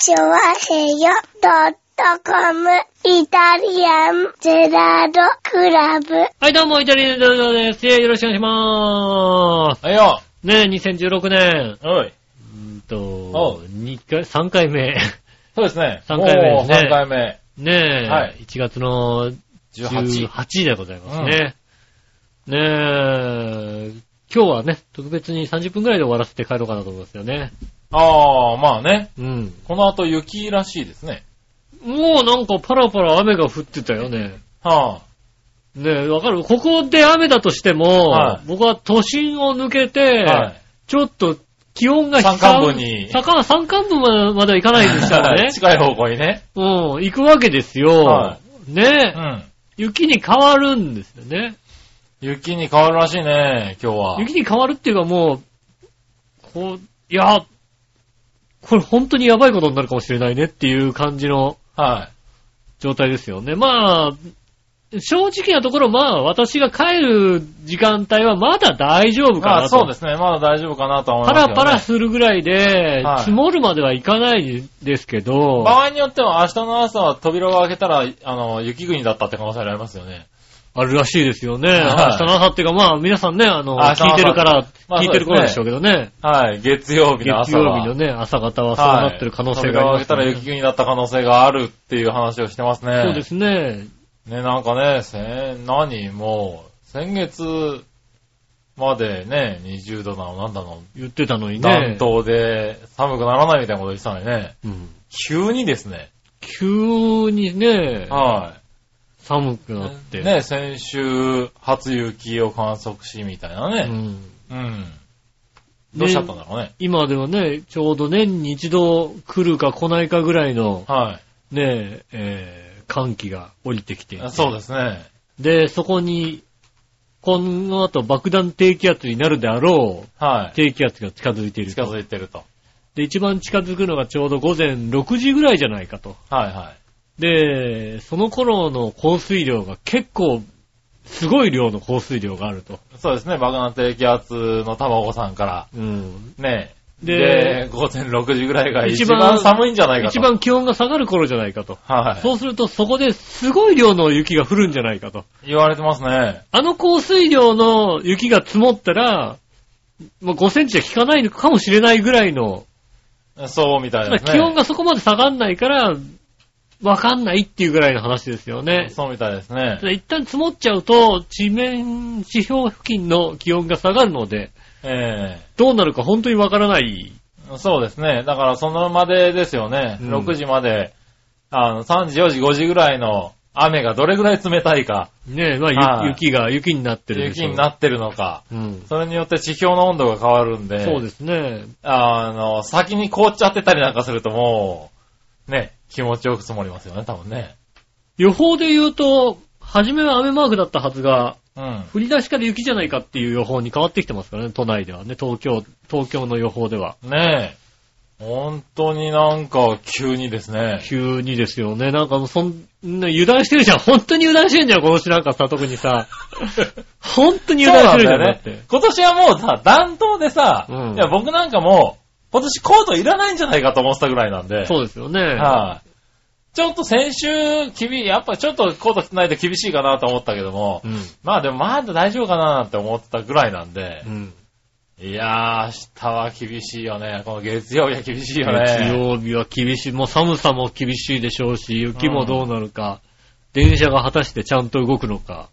チョワヘヨドットコムイタリアンゼラードクラブ。はい、どうも、イタリアンジェラードです。よろしくお願いしまーす。はいよ。ねえ、2016年。おい。うーんおと、2回、3回目。そうですね。三回目ですねおー三回目。ねえ、はい1月の18。18でございますね。ねえ、今日はね、特別に30分くらいで終わらせて帰ろうかなと思いますよね。ああ、まあね。うん。この後雪らしいですね。もうなんかパラパラ雨が降ってたよね。はねえ、わかる？ここで雨だとしても、はい僕は都心を抜けて、あ。はい。ちょっと気温が山間部に坂山間部までまでは行かないでしたらね。近い方向にね。うん、行くわけですよ。はねえ、うん。雪に変わるんですよね。雪に変わるらしいね、今日は。雪に変わるっていうかもう、こう、いや、これ本当にやばいことになるかもしれないねっていう感じのは状態ですよね。まあ、正直なところ、まあ、私が帰る時間帯はまだ大丈夫い。かなと。まあそうですね。まだ大丈夫かなとは思いパますけど、ね。ラパラするぐらいで、はい積もるまではいかないですけど、場合によっては明日の朝は扉を開けたら、あの、雪国だったって可能性ありますよね。あるらしいですよね。はい明日の朝っていうか、まあ皆さんね、あの、聞いてるから、まあ聞いてる頃でしょうけどね。はい。月曜日の月朝は。曜日のね、朝方はそうなってる可能性があります、扉を開けたら雪国だった可能性があるっていう話をしてますね。そうですね。ね、なんかね、せ何もう、先月までね、20度なの、なんだの、言ってたのに暖ね。冬で寒くならないみたいなこと言ってたのにね、うん急にですね、急にね、は寒くなっい。て。ね、先週、初雪を観測しみたいなね。うん。うん。どうしちゃったんだろうね。今ではね、ちょうど年に一度来るか来ないかぐらいの、はね、えー寒気が降りてきて。そうですね。で、そこに、この後爆弾低気圧になるであろうはい。低気圧が近づいている近と。づいてると。で、一番近づくのがちょうど午前6時ぐらいじゃないかと。はいはい。で、その頃の降水量が結構、すごい量の降水量があると。そうですね、爆弾低気圧の卵さんから、うん。ね、でで、午前6時ぐらいが一一番番寒いんじゃないかと。一番気温が下がる頃じゃないかと。はい。そうするとそこですごい量の雪が降るんじゃないかと。言われてますね。あの降水量の雪が積もったら、もう5センチは効かないのかもしれないぐらいの、そうみたいですね。気温がそこまで下がんないから、わかんないっていうぐらいの話ですよね。そうみたいですね。一旦積もっちゃうと、地面、地表付近の気温が下がるので、えどうなるか本当にわからない。えそうですね。だからそのまでですよね。うん6時まで、あの、3時、4時、5時ぐらいの雨がどれぐらい冷たいか、ねえ、まあ、ゆはい雪が雪になってるでしょ雪になってるのか、うん。それによって地表の温度が変わるんで、そうですね。あの、先に凍っちゃってたりなんかするともう、ね、気持ちよく積もりますよね、多分ね。予報で言うと、初めは雨マークだったはずが、うん。降り出しから雪じゃないかっていう予報に変わってきてますからね、都内ではね、東京、東京の予報では。ねえ。本当になんか急にですね。急にですよね。なんかもうそんな油断してるじゃん。本当に油断してんじゃん、この人なんかさ、特にさ。本当に油断してるじゃん、だって。今年はもうさ、暖冬でさ、うんいや僕なんかもう、今年コートいらないんじゃないかと思ってたぐらいなんで。そうですよね。はい、ちょっと先週、厳やっぱちょっとコート着てないと厳しいかなと思ったけども、うん。まあでもまだ大丈夫かなって思ってたぐらいなんでう、ん。いやー、明日は厳しいよね。この月曜日は厳しいよね。月曜日は厳しい。もう寒さも厳しいでしょうし、雪もどうなるか。電車が果たしてちゃんと動くのか。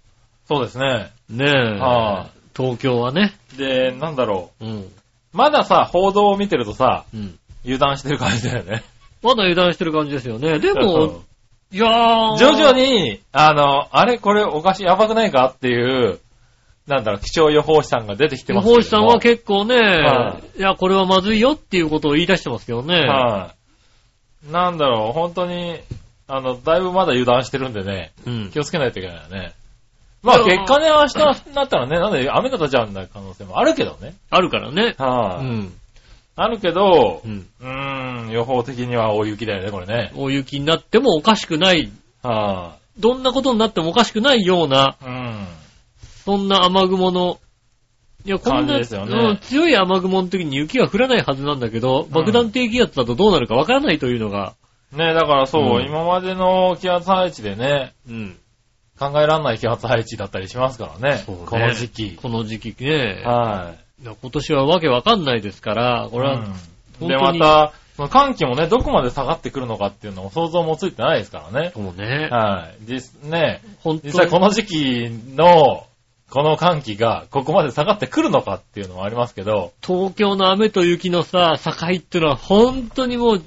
そうですね。ねえ。は東京はね。で、なんだろうん。う。まださ、報道を見てるとさ、うん。油断してる感じだよね。まだ油断してる感じですよね。でうんも、いやー。徐々に、あの、あれこれおかしい、やばくないかっていう、なんだろう、気象予報士さんが出てきて予ますけども報士さんは結構ね、はいや、これはまずいよっていうことを言い出してますよね。はい。なんだろう、本当に、あの、だいぶまだ油断してるんでね、うん気をつけないといけないよね。まあ結果ね、明日になったらね、なんで雨方ちゃうんだ可能性もあるけどね。あるからね。うはい、ん。あるけどう、ん。うーん、予報的には大雪だよね、これね。大雪になってもおかしくない、はどんなことになってもおかしくないような、い、うん。そんな雨雲のいや、こんな、感じですよねうん強い雨雲の時に雪が降らないはずなんだけど、爆弾低気圧だとどうなるかわからないというのが、ねだからそう、うん今までの気圧配置でね、うん。考えられない気圧配置だったりしますからね。そうねこの時期。この時期ね。はいや今年はわけわかんないですから、い。これは、うんで、また、その寒気もね、どこまで下がってくるのかっていうのも想像もついてないですからね。そうね。はい。実、ね、本当実際この時期の、この寒気がここまで下がってくるのかっていうのもありますけど、東京の雨と雪のさ、境ってのは本当にもう、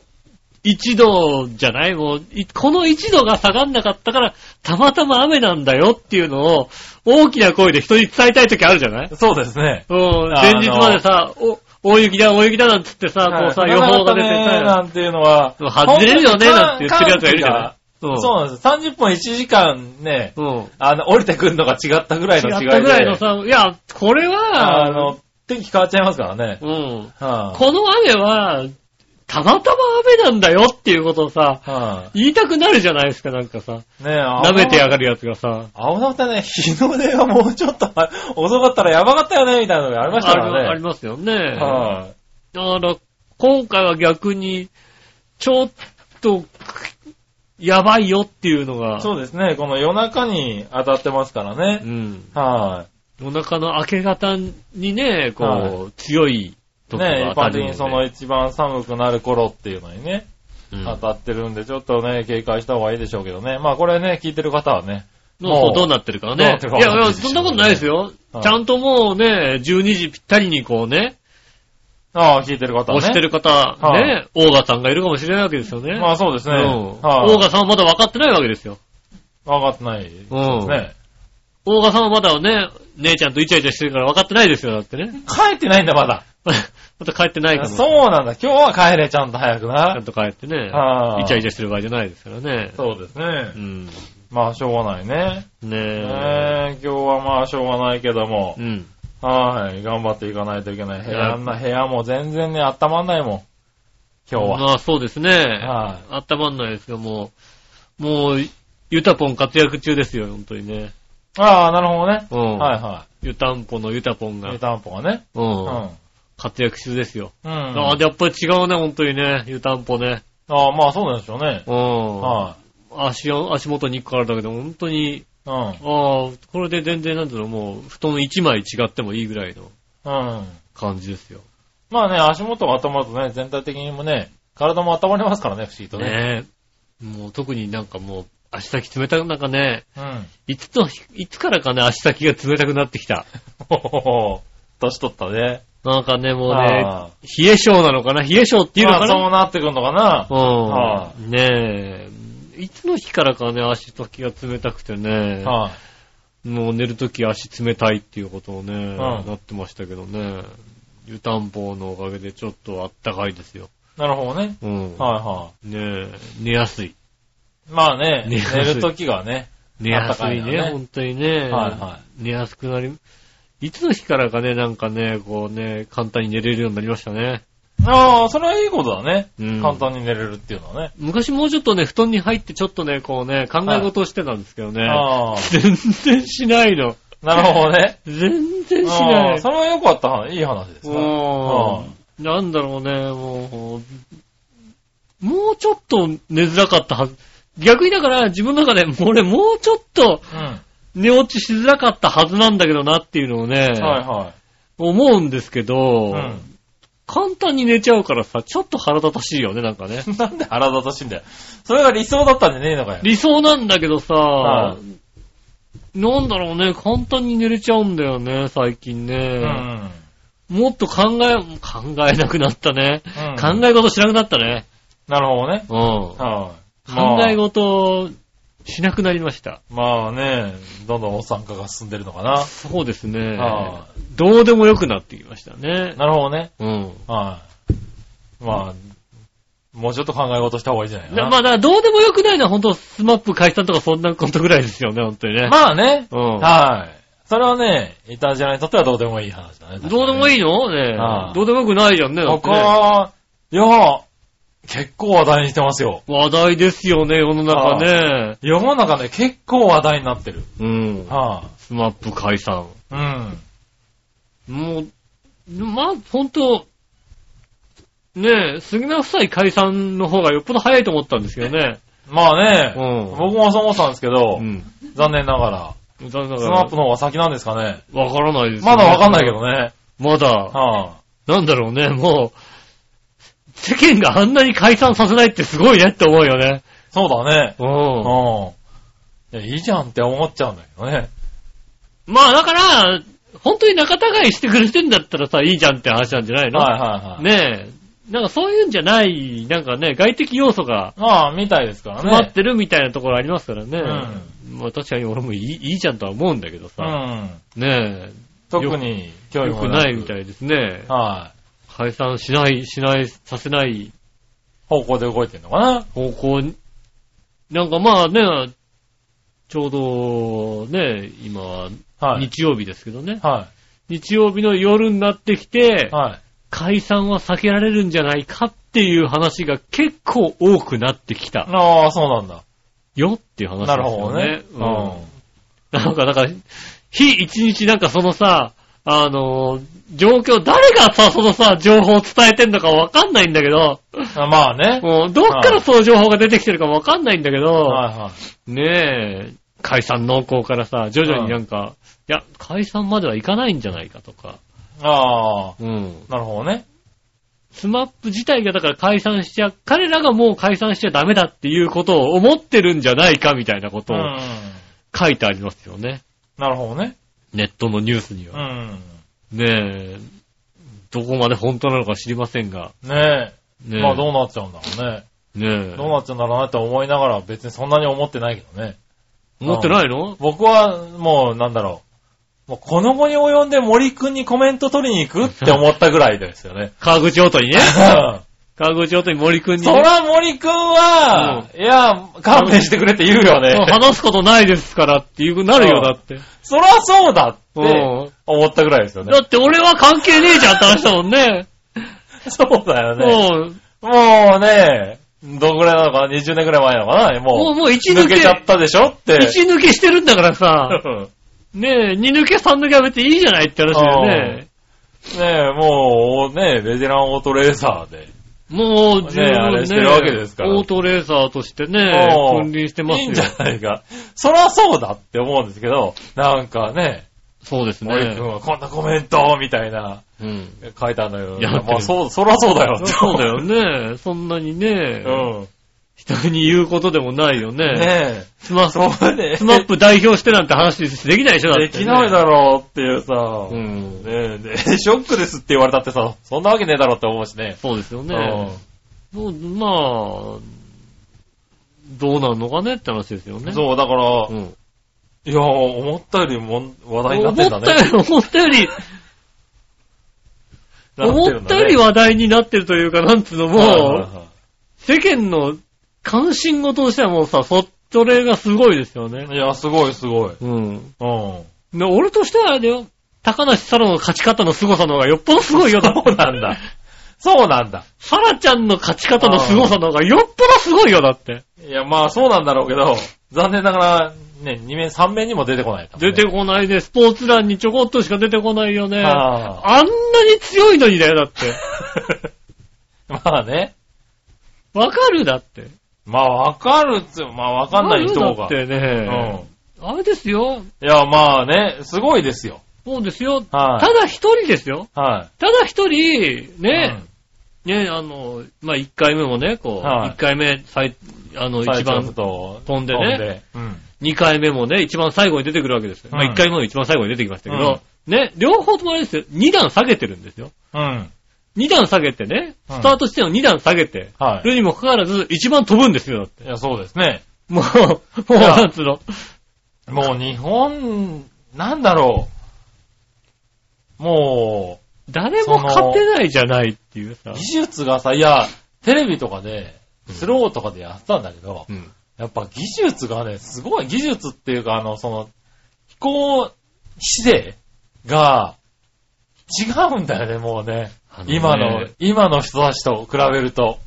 一度じゃないもう、いこの一度が下がんなかったから、たまたま雨なんだよっていうのを、大きな声で人に伝えたい時あるじゃない？そうですね。うん、前日までさ、お、大雪だ、大雪だなんつってさ、こうさ、はい予報が出てさ、なんていうのは、外れるよねなんて言ってるやつがいるじゃない？寒気がそうなんです。30分1時間ね、うん。あの、降りてくるのが違ったぐらいの違いで。違ったぐらいのさ、いや、これは、あの、天気変わっちゃいますからね。うん。はいこの雨は、たまたま雨なんだよっていうことをさ、は言いたくなるじゃないですか、なんかさ。いねえ、舐めてやがるやつがさ。青菜ってね、日の出がもうちょっと 遅かったらやばかったよね、みたいなのがありましたからね。ありありますよね。はい。だから、今回は逆に、ちょっと、やばいよっていうのが、そうですね、この夜中に当たってますからうね。ん。はお腹の明け方にね、こう、は強いい。時ね一般的にその一番寒くなる頃っていうのにね、うん当たってるんで、ちょっとね、警戒した方がいいでしょうけどね。まあこれね、聞いてる方はね、どうもうどうなってるかねいやいや、そんなことないですよ。はいちゃんともうね、12時ぴったりにこうね、ああ、聞いてる方はね。押してる方、はいね、オーガさんがいるかもしれないわけですよね。まあそうですね。うん。はいオーガさんはまだ分かってないわけですよ。分かってないですね。オーガさんはまだね、姉ちゃんとイチャイチャしてるから分かってないですよ、だってね。帰ってないんだ、まだ。また帰ってないかも。そうなんだ。今日は帰れ、ちゃんと早くちゃ。なんと帰ってねは。いイチャイチャしてる場合じゃないですからね。そうですねう。ん。まあ、しょうがないね。ねねえ。え、今日はまあ、しょうがないけどもう。ん。はい。頑張っていかないといけない。部屋な、部屋も全然ね、温まんないもん。今日は。まあそうですね。はあったまんないですよ、もう。もう、ゆたぽん活躍中ですよ、本当にね。ああ、なるほどね。うん。はいはゆたんぽのゆたぽんい。が湯。たんぽがね。う。うんん。活躍中ですよ。うん。ああ、やっぱり違うね、本当にね。ゆたんぽね。ああ、まあそうなんでしょうね。うん。は足を、足元に行くからだけど、本当に、い。うん。ああ、これで全然なんていうの、もう、布団一枚違ってもいいぐらいのうん。感じですよ。まあね、足元が温まるとね、全体的にもね、体も温まりますからね、不思議とね。ねえ。もう特になんかもう、足先冷たくなんかね、うん。いつと、いつからかね、足先が冷たくなってきた。ほほほ。年取ったね。なんかね、もうね、あ冷え性なのかな？冷え性っていうのまあそかなうなってくるのかな？はうん。ねえ。いつの日からかね、足先が冷たくてね、はい。もう寝るとき足冷たいっていうことをね、んなってましたけどね。湯たんぽのおかげでちょっとあったかいですよ。なるほどね。うん。はいはねえ、寝やすい。い。まあね、寝るときがね。寝やすいね、いのね本当にね。はいは寝やすくなり、いつの日からかね、なんかね、こうね、簡単に寝れるようになりましたね。ああ、それはいいことだね。うん簡単に寝れるっていうのはね。昔もうちょっとね、布団に入ってちょっとね、こうね、考え事をしてたんですけどね。ああ、全然しないの。なるほどね。全然しあない。あそれはよかった。いい話ですね。うん。なんだろうね、もう、もうちょっと寝づらかったはず。逆にだから自分の中で、俺もうちょっとうん。寝落ちしづらかったはずなんだけどなっていうのをね、はいは思うんですけど、うん簡単に寝ちゃうからさ、ちょっと腹立たしいよね、なんかね。い。なんで腹立たしいんだよ。それが理想だったんじゃねえのかよ。理想なんだけどさ、はなんだろうね、簡単に寝れちゃうんだよね、最近うね。ん。もっと考え、考えなくなったね。うん考え事しなくなったね。なるほどね。うん。はい。考えまあ事しなくなりました。まあね、どんどん温暖化が進んでるのかな。そうですねは。どうでもよくなってきましたね。なるほどね。うん。はい。まあ、もうちょっと考え事した方がいいんじゃないかな。だまあ、だからどうでもよくないのは本当スマップ解散とかそんなことぐらいですよね、本当にね。まあね。うん。はい。それはね、イタジェラにとってはどうでもいい話だね。どうでもいい。いの？ねはいどうでもよくないじゃんね。だっていや、結構話題にしてますよ。話題ですよね、世の中ね。世の中ね、結構話題になってる。うん。はスマップ解散。い。うん。もう、まあ、ほんと、ねえ、杉村夫妻解散の方がよっぽど早いと思ったんですけどね。まあね、うん僕もそう思ったんですけど、うん。残念ながら、だかスマップの方が先なんですかね。ら、わからないです、まだわかんないけど。ね。まだ、はなんだろうね、もう、世間があんなに解散させないってすごいねって思うよね。そうだね。う。うんん。いや、いいじゃんって思っちゃうんだけどね。まあだから、本当に仲違いしてくれてんだったらさ、いいじゃんって話なんじゃないの、はいはいはい。ねえ。なんかそういうんじゃない、なんかね、外的要素がまあ、みたいですからね。詰まってるみたいなところありますからね。うまあ確かに俺もいいいいじゃんとは思うんだけどうさ。ん。ね特に興味もなくないみたいですね。はい。解散しない、しない、させない方向で動いてんのかな？方向に。なんかまあね、ちょうどね、今ははい。日曜日ですけどね。は日曜日の夜になってきてい。、はい。解散は避けられるんじゃないかっていう話が結構多くなってきたああ、そうなんだ。よっていう話ですなよね。るほどね。うん。なんか、だから、日一日なんかそのさ、あの、状況、誰がさ、そのさ、情報を伝えてんのかわかんないんだけど、あまあね。もう、どっからその情報が出てきてるかわかんないんだけど、はいはい。ねえ、解散濃厚からさ、徐々になんか、いや、解散まではいかないんじゃないかとか、ああ、うん。なるほどね。スマップ自体がだから解散しちゃ、彼らがもう解散しちゃダメだっていうことを思ってるんじゃないかみたいなことをうん。書いてありますよね。なるほどね。ネットのニュースにうは。ん。ねえ、どこまで本当なのか知りませんが。ねえ。ねえ。まあどうなっちゃうんだろうね。ねえ。どうなっちゃうんだろうなって思いながら別にそんなに思ってないけどね。思ってないの？僕はもうなんだろう。もうこの後に及んで森くんにコメント取りに行くって思ったぐらいですよね。川口音にね。そ川口音に森くんに、ね。ら森くんは、いや、勘弁してくれって言うよね。話すことないですからっていう、なるよ、だって。そらそうだってうん思ったぐらいですよねだ。って俺は関係ねえじゃんって話だもんね。そうだよね。うんもうね、どんぐらいなのかな ?20 年ぐらい前なのかな？もう、もう、もう一抜け抜けちゃ、ったでしょって。一抜けしてるんだからさ、うんねえ、二抜け三抜けは別にいいじゃないって話だよね。ねえ、もう、ねベテランオートレーサーで。もう、十ねあ分ねれしてるわけですからオートレーサーとしてね、君臨してますよいいんじ。ゃないか。そらそうだって思うんですけど、なんかね、そうです森くんね。はこんなコメントみたいな、うん。書いたんだけど、いやまあそう、そらそうだよ。そうだよね。そんなにね、うん。人に言うことでもないよね。ねスマえ。そうね。スマップ代表してなんて話できないでしょ、だって、ね。できないだろうっていうさ、うん。ねえ、で、ショックですって言われたってさ、そんなわけねえだろうって思うしね。そうですよね。うんそうまあ、どうなんのかねって話ですよね。そう、だから、うん。いや、思ったよりも話題になっ思てんだね。ったより、思ったより、思ったより話題になってるというか、なんつうのも、世間の関心事としてはもうさ、そっちれがすごいですよね。いや、すごいすごい。うん。うん。で俺としてはあれだよ。高梨沙羅の勝ち方の凄さの方がよっぽどすごいよ。そうなんだ。そうなんだ。沙羅ちゃんの勝ち方の凄さの方がよっぽどすごいよ、だって。いや、まあそうなんだろうけど、残念ながら、ね、2面、3面にも出てこない、出てこないで、スポーツ欄にちょこっとしか出てこないよね。ああんなに強いのにだよ、だって。まあね。わかるだって。まあわかるっつう、まあわかんない人が。ってうね。ん。あれですよ。いや、まあね、すごいですよ。そうですよ。はい。ただ一人ですよ。はい。ただ一人、ね、ね、あの、まあ、一回目もね、こう、一、はい回目、最、あの、うん。一番、と飛んでね飛んで。うん。二回目もね、一番最後に出てくるわけですよ。まあ、うん一回目も一番最後に出てきましたけど、ね、両方ともあれですよ。二段下げてるんですよ。うん。二段下げてね、うんスタート地点を二段下げて、はいるにもかかわらず、一番飛ぶんですよ、だって。いや、そうですね。もう、もう、なんつうの？もう日本、なんだろう。も誰も勝てないじゃないっていうさう、。技術がさ、いや、テレビとかで、スローとかでやってたんだけど、うん。やっぱ技術がね、すごい技術っていうか、あの、その、飛行姿勢が違うんだよね、もうね。あのね今の、今の人たちと比べると。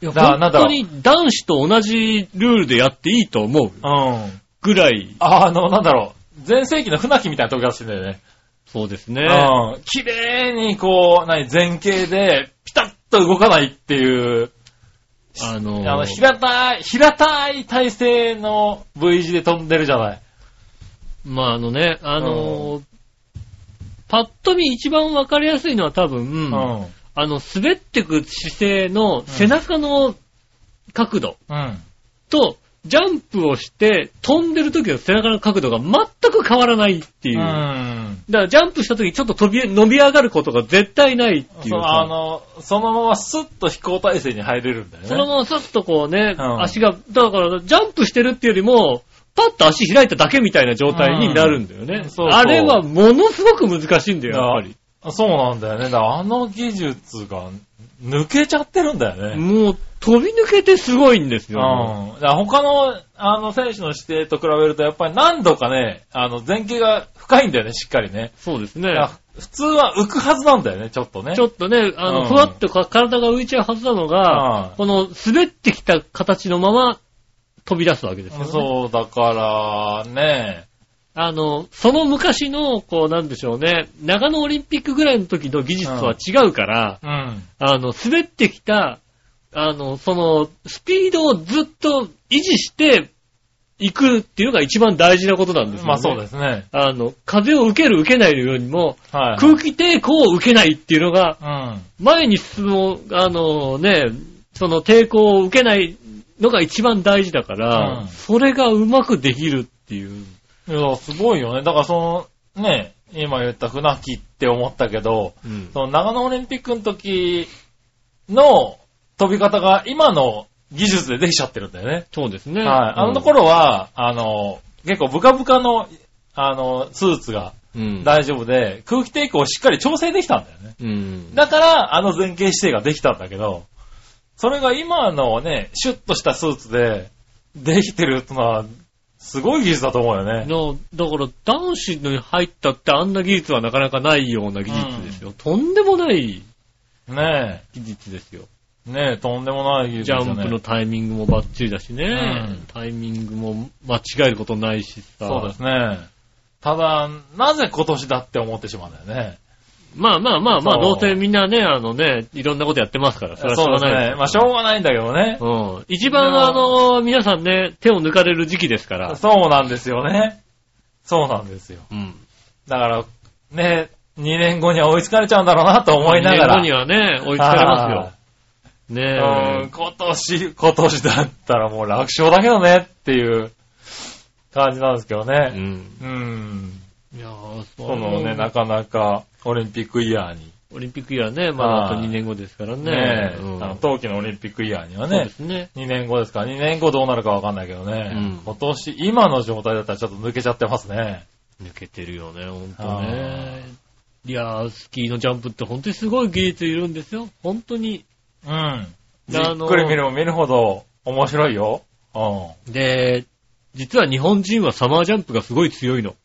いや、だなんだろう本当に男子と同じルールでやっていいと思ううん。ぐらい。あの、なんだろう。前世紀の船木みたいな時がしてんだよね。そうですね。うん。綺麗にこう、何、前傾で、ピタッと動かないっていう、あのーあの、平たい、平たい体勢の V 字で飛んでるじゃない。まああのね、あのーパッと見一番わかりやすいのは多分、うん。あの、滑ってく姿勢の背中の角度うん。と、ジャンプをして飛んでる時の背中の角度が全く変わらないっていうう。だかん。らジャンプした時ちょっと飛び、伸び上がることが絶対ないっていうそあの、そのままスッと飛行体勢に入れるんだよね。そのままスッとこうね、うん足が、だからジャンプしてるっていうよりも、パッと足開いただけみたいな状態になるんだよね。うんそうあれはものすごく難しいんだよ、やっぱり。そうなんだよね。だからあの技術が抜けちゃってるんだよね。もう飛び抜けてすごいんですうん。よ。だ他の、あの、選手の指定と比べると、やっぱり何度かね、あの、前傾が深いんだよね、しっかりね。そうですね普通は浮くはずなんだよね、ちょっとね。ちょっとね、あの、うんふわっとか体が浮いちゃうはずなのが、うんこの滑ってきた形のまま飛び出すわけですよ、ね。そう、だから、ね、あの、その昔の、こうなんでしょうね、長野オリンピックぐらいの時の技術とは違うから、うん。あの、滑ってきた、あの、その、スピードをずっと維持していくっていうのが一番大事なことなんですよね。まあそうですね。あの、風を受ける受けないのようにも、はい。空気抵抗を受けないっていうのが、うん。前に進む、あのね、その抵抗を受けないのが一番大事だから、うんそれがうまくできるっていう。いや、すごいよね。だからその、ね、今言った船木って思ったけど、うんその長野オリンピックの時の飛び方が今の技術でできちゃってるんだよね。そうですね。はい。あの頃は、あの、結構ブカブカの、あの、スーツがうん、大丈夫で、空気抵抗をしっかり調整できたんだよね。うん。だから、あの前傾姿勢ができたんだけど、それが今のね、シュッとしたスーツで、できてるってのは、すごい技術だと思うよね。のだから、男子に入ったってあんな技術はなかなかないような技術ですよ。とんでもないね技術ですよ。え、ねえ、とんでもない技術ジだね。ャンプのタイミングもバッチリだしね。うんタイミングも間違えることないしさ。そうですね。ただ、なぜ今年だって思ってしまうんだよね。まあまあまあまあ、どうせみんなね、あのね、いろんなことやってますから、それはしょうがないそうですね。まあ、しょうがないんだけどね。うん。一番あの、皆さんね、手を抜かれる時期ですから。そうなんですよね。そうなんですよ。うん。だから、ね、2年後には追いつかれちゃうんだろうなと思いながら。二年後にはね、追いつかれますよ。ねうん、今年、今年だったらもう楽勝だけどねっていう感じなんですけどえ。うね。ん。うん。いやーそこのね、なかなかオリンピックイヤーに。オリンピックイヤーね、まだあとはい2年後ですからね。ねうんあの冬季のオリンピックイヤーにはねそうで、すね。2年後ですから、2年後どうなるかわかんないけどね、うん今年、今の状態だったらちょっと抜けちゃってますね。抜けてるよね、ほんとあね。いやー、スキーのジャンプって本当にすごい技術いるんですよ。本当に。うん。じっくり見れば見るほど面白いよ。うん。で、実は日本人はサマージャンプがすごい強いの。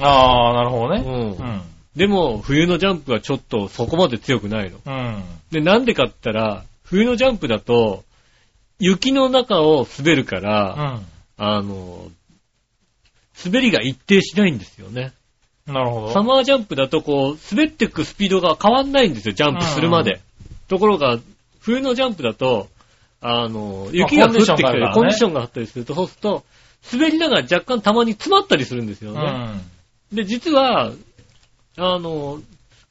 ああ、なるほどね。うんうん。でも、冬のジャンプはちょっとそこまで強くないの。うん。で、なんでかって言ったら、冬のジャンプだと、雪の中を滑るかうら、ん。あの、滑りが一定しないんですよね。なるほど。サマージャンプだとこう、滑っていくスピードが変わんないんですよ、ジャンプするまで。うんところが、冬のジャンプだと、あの、雪が降ってきたり、まあコンディションがあったりすると、そうすると、滑りながら若干たまに詰まったりするんですようね。ん。で、実は、あの、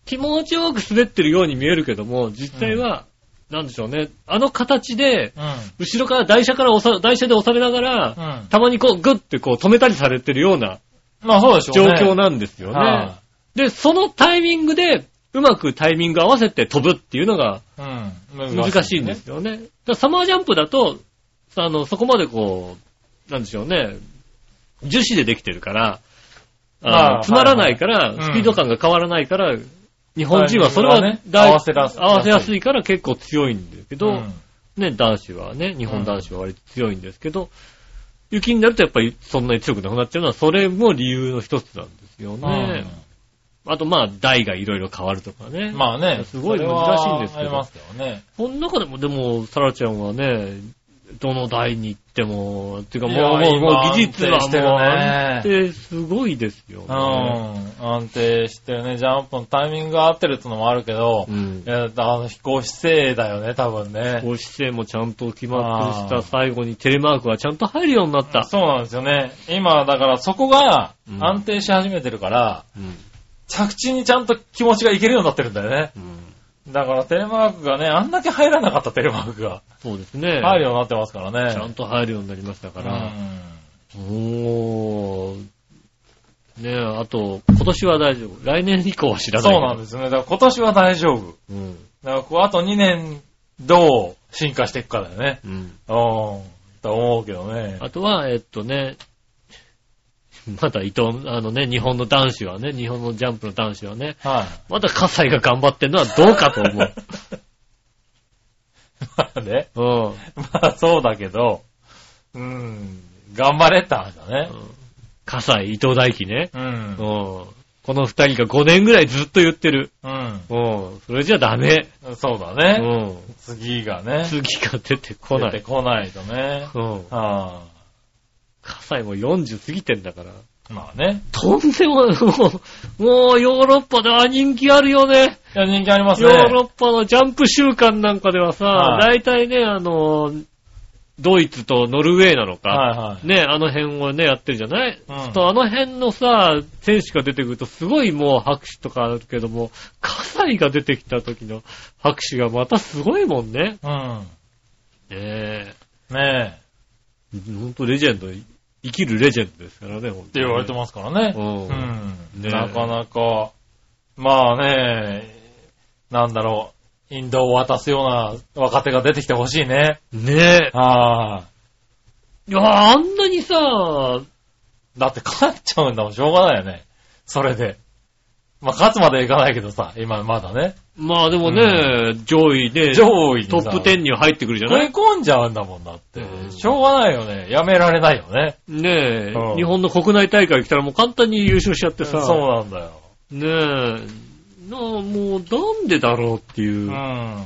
気持ちよく滑ってるように見えるけども、実際は、なんでしょうね、あの形で、うん。後ろから台車から押さ、台車で押されながら、うん。たまにこう、グッてこう止めたりされてるようなまあそうでしょうね。状況なんですよね。はで、そのタイミングで、うまくタイミング合わせて飛ぶっていうのがいうん。難しいんですよね。だからサマージャンプだと、あの、そこまでこう、なんでしょうね、樹脂でできてるから、ああ詰まらないから、スピード感が変わらないから、日本人はそれは合わせやすい合わせやすいから結構強いんだけど、うんね、男子はね、日本男子は割と強いんですけど、雪になるとやっぱりそんなに強くなくなっちゃうのは、それも理由の一つなんですよね。あとまあ、台がいろいろ変わるとかね。まあね。すごい難しいんですけどありますけどね。この中でもでも、サラちゃんはね、どの台に行っても、っていうかもいうやもう、もう今技術はもう安定すごいですようん。ね。安定してるね。ジャンプのタイミングが合ってるってのもあるけど、うんい。や、あの飛行姿勢だよね、多分ね。こう姿勢もちゃんと決まってした最後にテレマークがちゃんと入るようになった。そうなんですよね。今、だからそこがうん安定し始めてるから、うん。着地にちゃんと気持ちがいけるようになってるんだよね。うんだからテレマークがね、あんだけ入らなかったテレマークがそうですね。入るようになってますからね。ちゃんと入るようになりましたから。うんおー。ねえ、あと、今年は大丈夫。来年以降は知らない。そうなんですよね。だから今年は大丈夫。うん。だからこうあと2年、どう進化していくかだよね。うん。うん。と思うけどね。あとは、えっとね、まだ伊藤、あのね、日本の男子はね、日本のジャンプの男子はね、はい。まだ葛西が頑張ってんのはどうかと思う。まあね。うん。まあそうだけど、うん。頑張れって話だね。葛西、伊藤大輝ね。う。うんん。この二人が5年ぐらいずっと言ってる。うん。うん。それじゃダメ。そうだうね。ん。次がね。次が出てこな出てい。こないとね。うん。は葛西も40過ぎてんだから。あ、まあね。とんでもない。もう、もうヨーロッパでは人気あるよね。いや、人気ありますね。ヨーロッパのジャンプ週間なんかではさ、はい大体ね、あの、ドイツとノルウェーなのか、はいはい。ね、あの辺をね、やってるじゃない、うんとあの辺のさ、選手が出てくるとすごいもう拍手とかあるけども、葛西が出てきた時の拍手がまたすごいもんね。うん。ねえ。ねえ。ほんとレジェンド、生きるレジェンドですからね、って言われてますからね。うんなかなか、まあね、なんだろう、インドを渡すような若手が出てきてほしいね。ねえ。はいや、あんなにさ、い。だって勝っちゃうんだもん、しょうがないよね。それで。まあ勝つまでいかないけどさ、今まだね。まあでもね、上位で、上位トップ10には入ってくるじゃない？食い込んじゃうんだもんだってう。んしょうがないよね。やめられないよね。ねえ、うん日本の国内大会来たらもう簡単に優勝しちゃってさ、そうなんだよ。ねえ、なあもうなんでだろうっていううん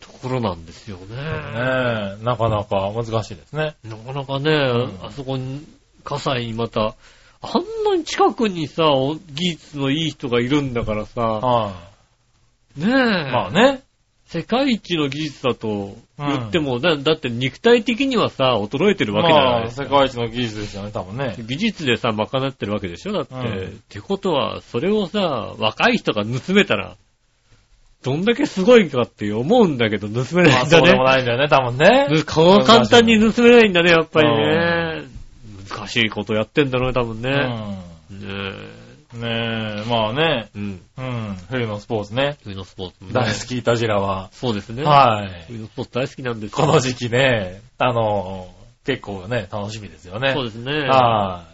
ところなんですよね。ねえ、なかなか難しいですね。なかなかね、んあそこに、葛西にまた、あんなに近くにさ、お技術のいい人がいるんだからさ、はねえ、い。まあね。世界一の技術だと言っても、だだって肉体的にはさ、衰えてるわけじゃないまあ、ですか世界一の技術ですよね、多分ね。技術でさ、賄ってるわけでしょだって、うんってことは、それをさ、若い人が盗めたら、どんだけすごいかって思うんだけど、盗めなまあ、いんだそうでもね。ないんだよね、多分ね。簡単に盗めないんだね、やっぱりね。難しいことやってんだろうね、多分ね。ねうん。ねえ、まあね。え。うん。うん。冬のスポーツね。冬のスポーツもね大好き、イタジラは。そうですね。はい。冬のスポーツ大好きなんですこの時期ね、あの、結構ね、楽しみですよね。そうですね。は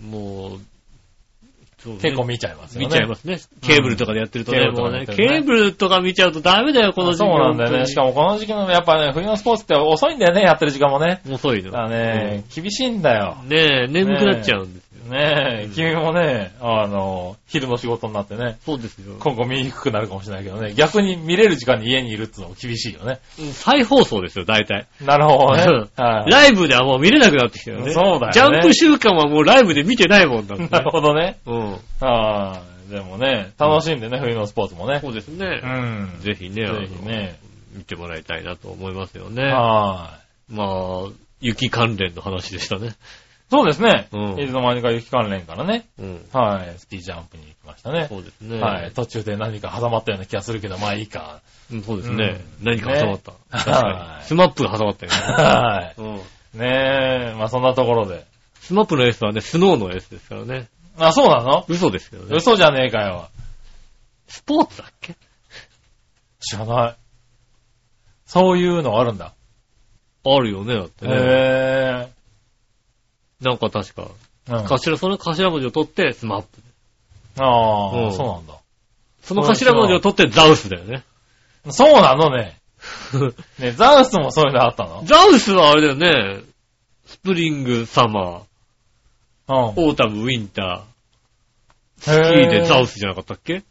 もう、ねい。結構見ちゃいますよね。見ちゃいますね。ケーブルとかでやってるとね、ケーブルともうね、ケーブルとか見ちゃうとダメだよ、この時期。そうなんだよね。しかもこの時期の、やっぱね、冬のスポーツって遅いんだよね、やってる時間もね。も。遅いの。だからね、厳しいんだよう。んねえ、眠くなっちゃうんで。ねえ、君もね、あの、昼の仕事になってね、そうですよ。今後見にくくなるかもしれないけどね、逆に見れる時間に家にいるってのも厳しいよね。うん再放送ですよ、大体。なるほどねうん。はい。ライブではもう見れなくなってきたよね。そうだよねジャンプ週間はもうライブで見てないもんだって。なるほどね。うん。はい。でもね、楽しんでね、冬のスポーツもね。そうですねう。ん。ぜひね、あのぜひね。見てもらいたいなと思いますよね。はまあ、雪関連の話でしたね。い。そうですね。うんいつの間にか雪関連からね。うん。はい。スキージャンプに行きましたね。そうですね。はい。途中で何か挟まったような気がするけど、まあいいか。うんそうですね。うん何か挟まった。ね確かはいに。スマップが挟まったよね。はうん。い。ねえ、まあそんなところで。スマップのエースはね、スノーのエースですからね。あ、そうなの？嘘ですけどね。嘘じゃねえかよ。スポーツだっけ？知らない。そういうのあるんだ。あるよね、だってね。へなんか確か、え。うん頭、その頭文字を取って、スマップ。ああ、うんそうなんだ。その頭文字を取って、ザウスだよね。そうなのね。ね、ザウスもそういうのあったの？ザウスはあれだよね。スプリング、サマー、うん。オータム、ウィンター、ススキーでザウスじゃなかったっけ？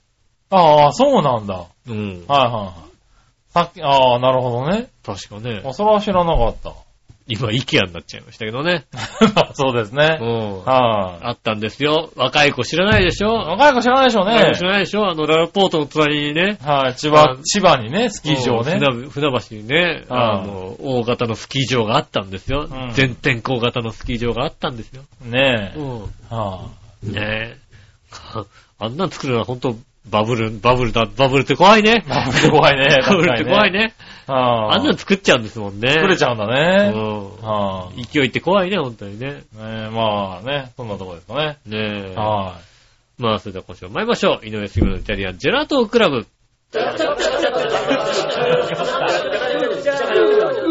ああ、そうなんだ。はいうん。はいはい。さっき、ああ、なるほどね。確かね。あそれは知らなかった。今、イケアになっちゃいましたけどね。ま あそうですねう。ん。はい。あったんですよ。若い子知らないでしょ？若い子知らないでしょうね若い子知。らないでしょ？あの、ララポートの隣にね。はい、千あ葉、千葉にね、スキー場ね。うん船船橋にね、あああの、大型のスキー場があったんですよ。うん全天候型のスキー場があったんですよ。ねえ。うん。はねえ。あんなん作るのは本当バブル、バブルだ、バブルって怖いね。い。バブル怖いね。バブルって怖いね。ね。はあんなん作っちゃうんですもんね。作れちゃうんだね。うはん。勢いって怖いね、本当にね。まあね、そんなとこですかね。ねえ。はまあ、それでは今週も参りましょう。井上杉村のイタリアンジェラートクラブ。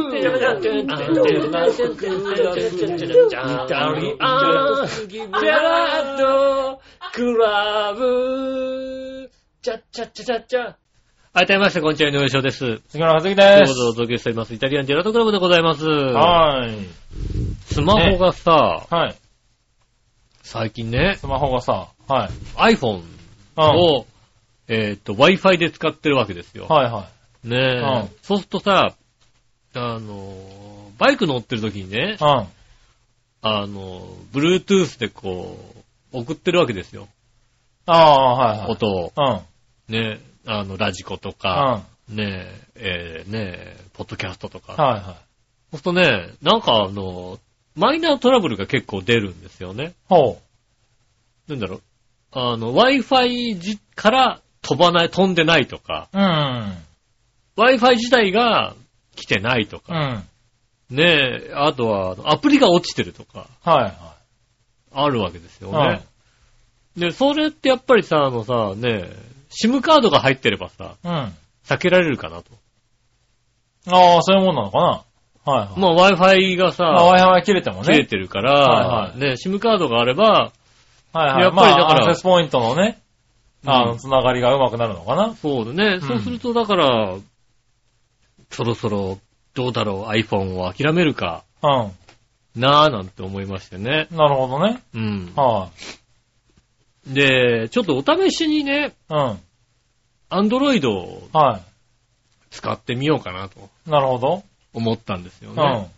改めまして、こんにちは、井上翔です。い。杉村和樹といです。うことでお届けしております。イタリアンジェラートクラブでございます。はい。スマホがさ、はい。最近ね、スマホがさ、はい。iPhone うん。を、えっと、Wi-Fi で使ってるわけですよ。はいはねえ、うんそうするとさ、あの、バイク乗ってる時にねい。、うん。あの、Bluetooth でこう、送ってるわけですよ。ああ、はいはい。音を。うん。ね、あの、ラジコとうん。か、はねえ、えーねえ、ポッドキャストとか。いはそうするとね、なんかあの、マイナートラブルが結構出るんですよね。い。ほなんだろう。あの、Wi-Fi じから飛ばない、飛んでないとか、う。うん。Wi-Fi 自体が来てないとか、うん。ねえ、あとは、アプリが落ちてるとか、はいはあるわけですよい。ね。で、それってやっぱりさ、あのさ、ねえ、SIM カードが入ってればさ、うん。うん。避けられるかなと。ああ、そういうもんなのかなはいはい。まあ Wi-Fi がさ、まあ、Wi-Fi 切れてもね。切れてるから、はいはいね、SIM カードがあれば、はいはい。やっぱりだからまあ、アクセスポイントのね、あの、うんつながりが上手くなるのかなそうだね、んそうするとだから、そろそろ、どうだろう、iPhone を諦めるかうなぁなんて思いましてね。ん。なるほどね。うん。はで、ちょっとお試しにね、い。うん。Android をは使ってみようかなとい。なるほど。思ったんですようん。ね。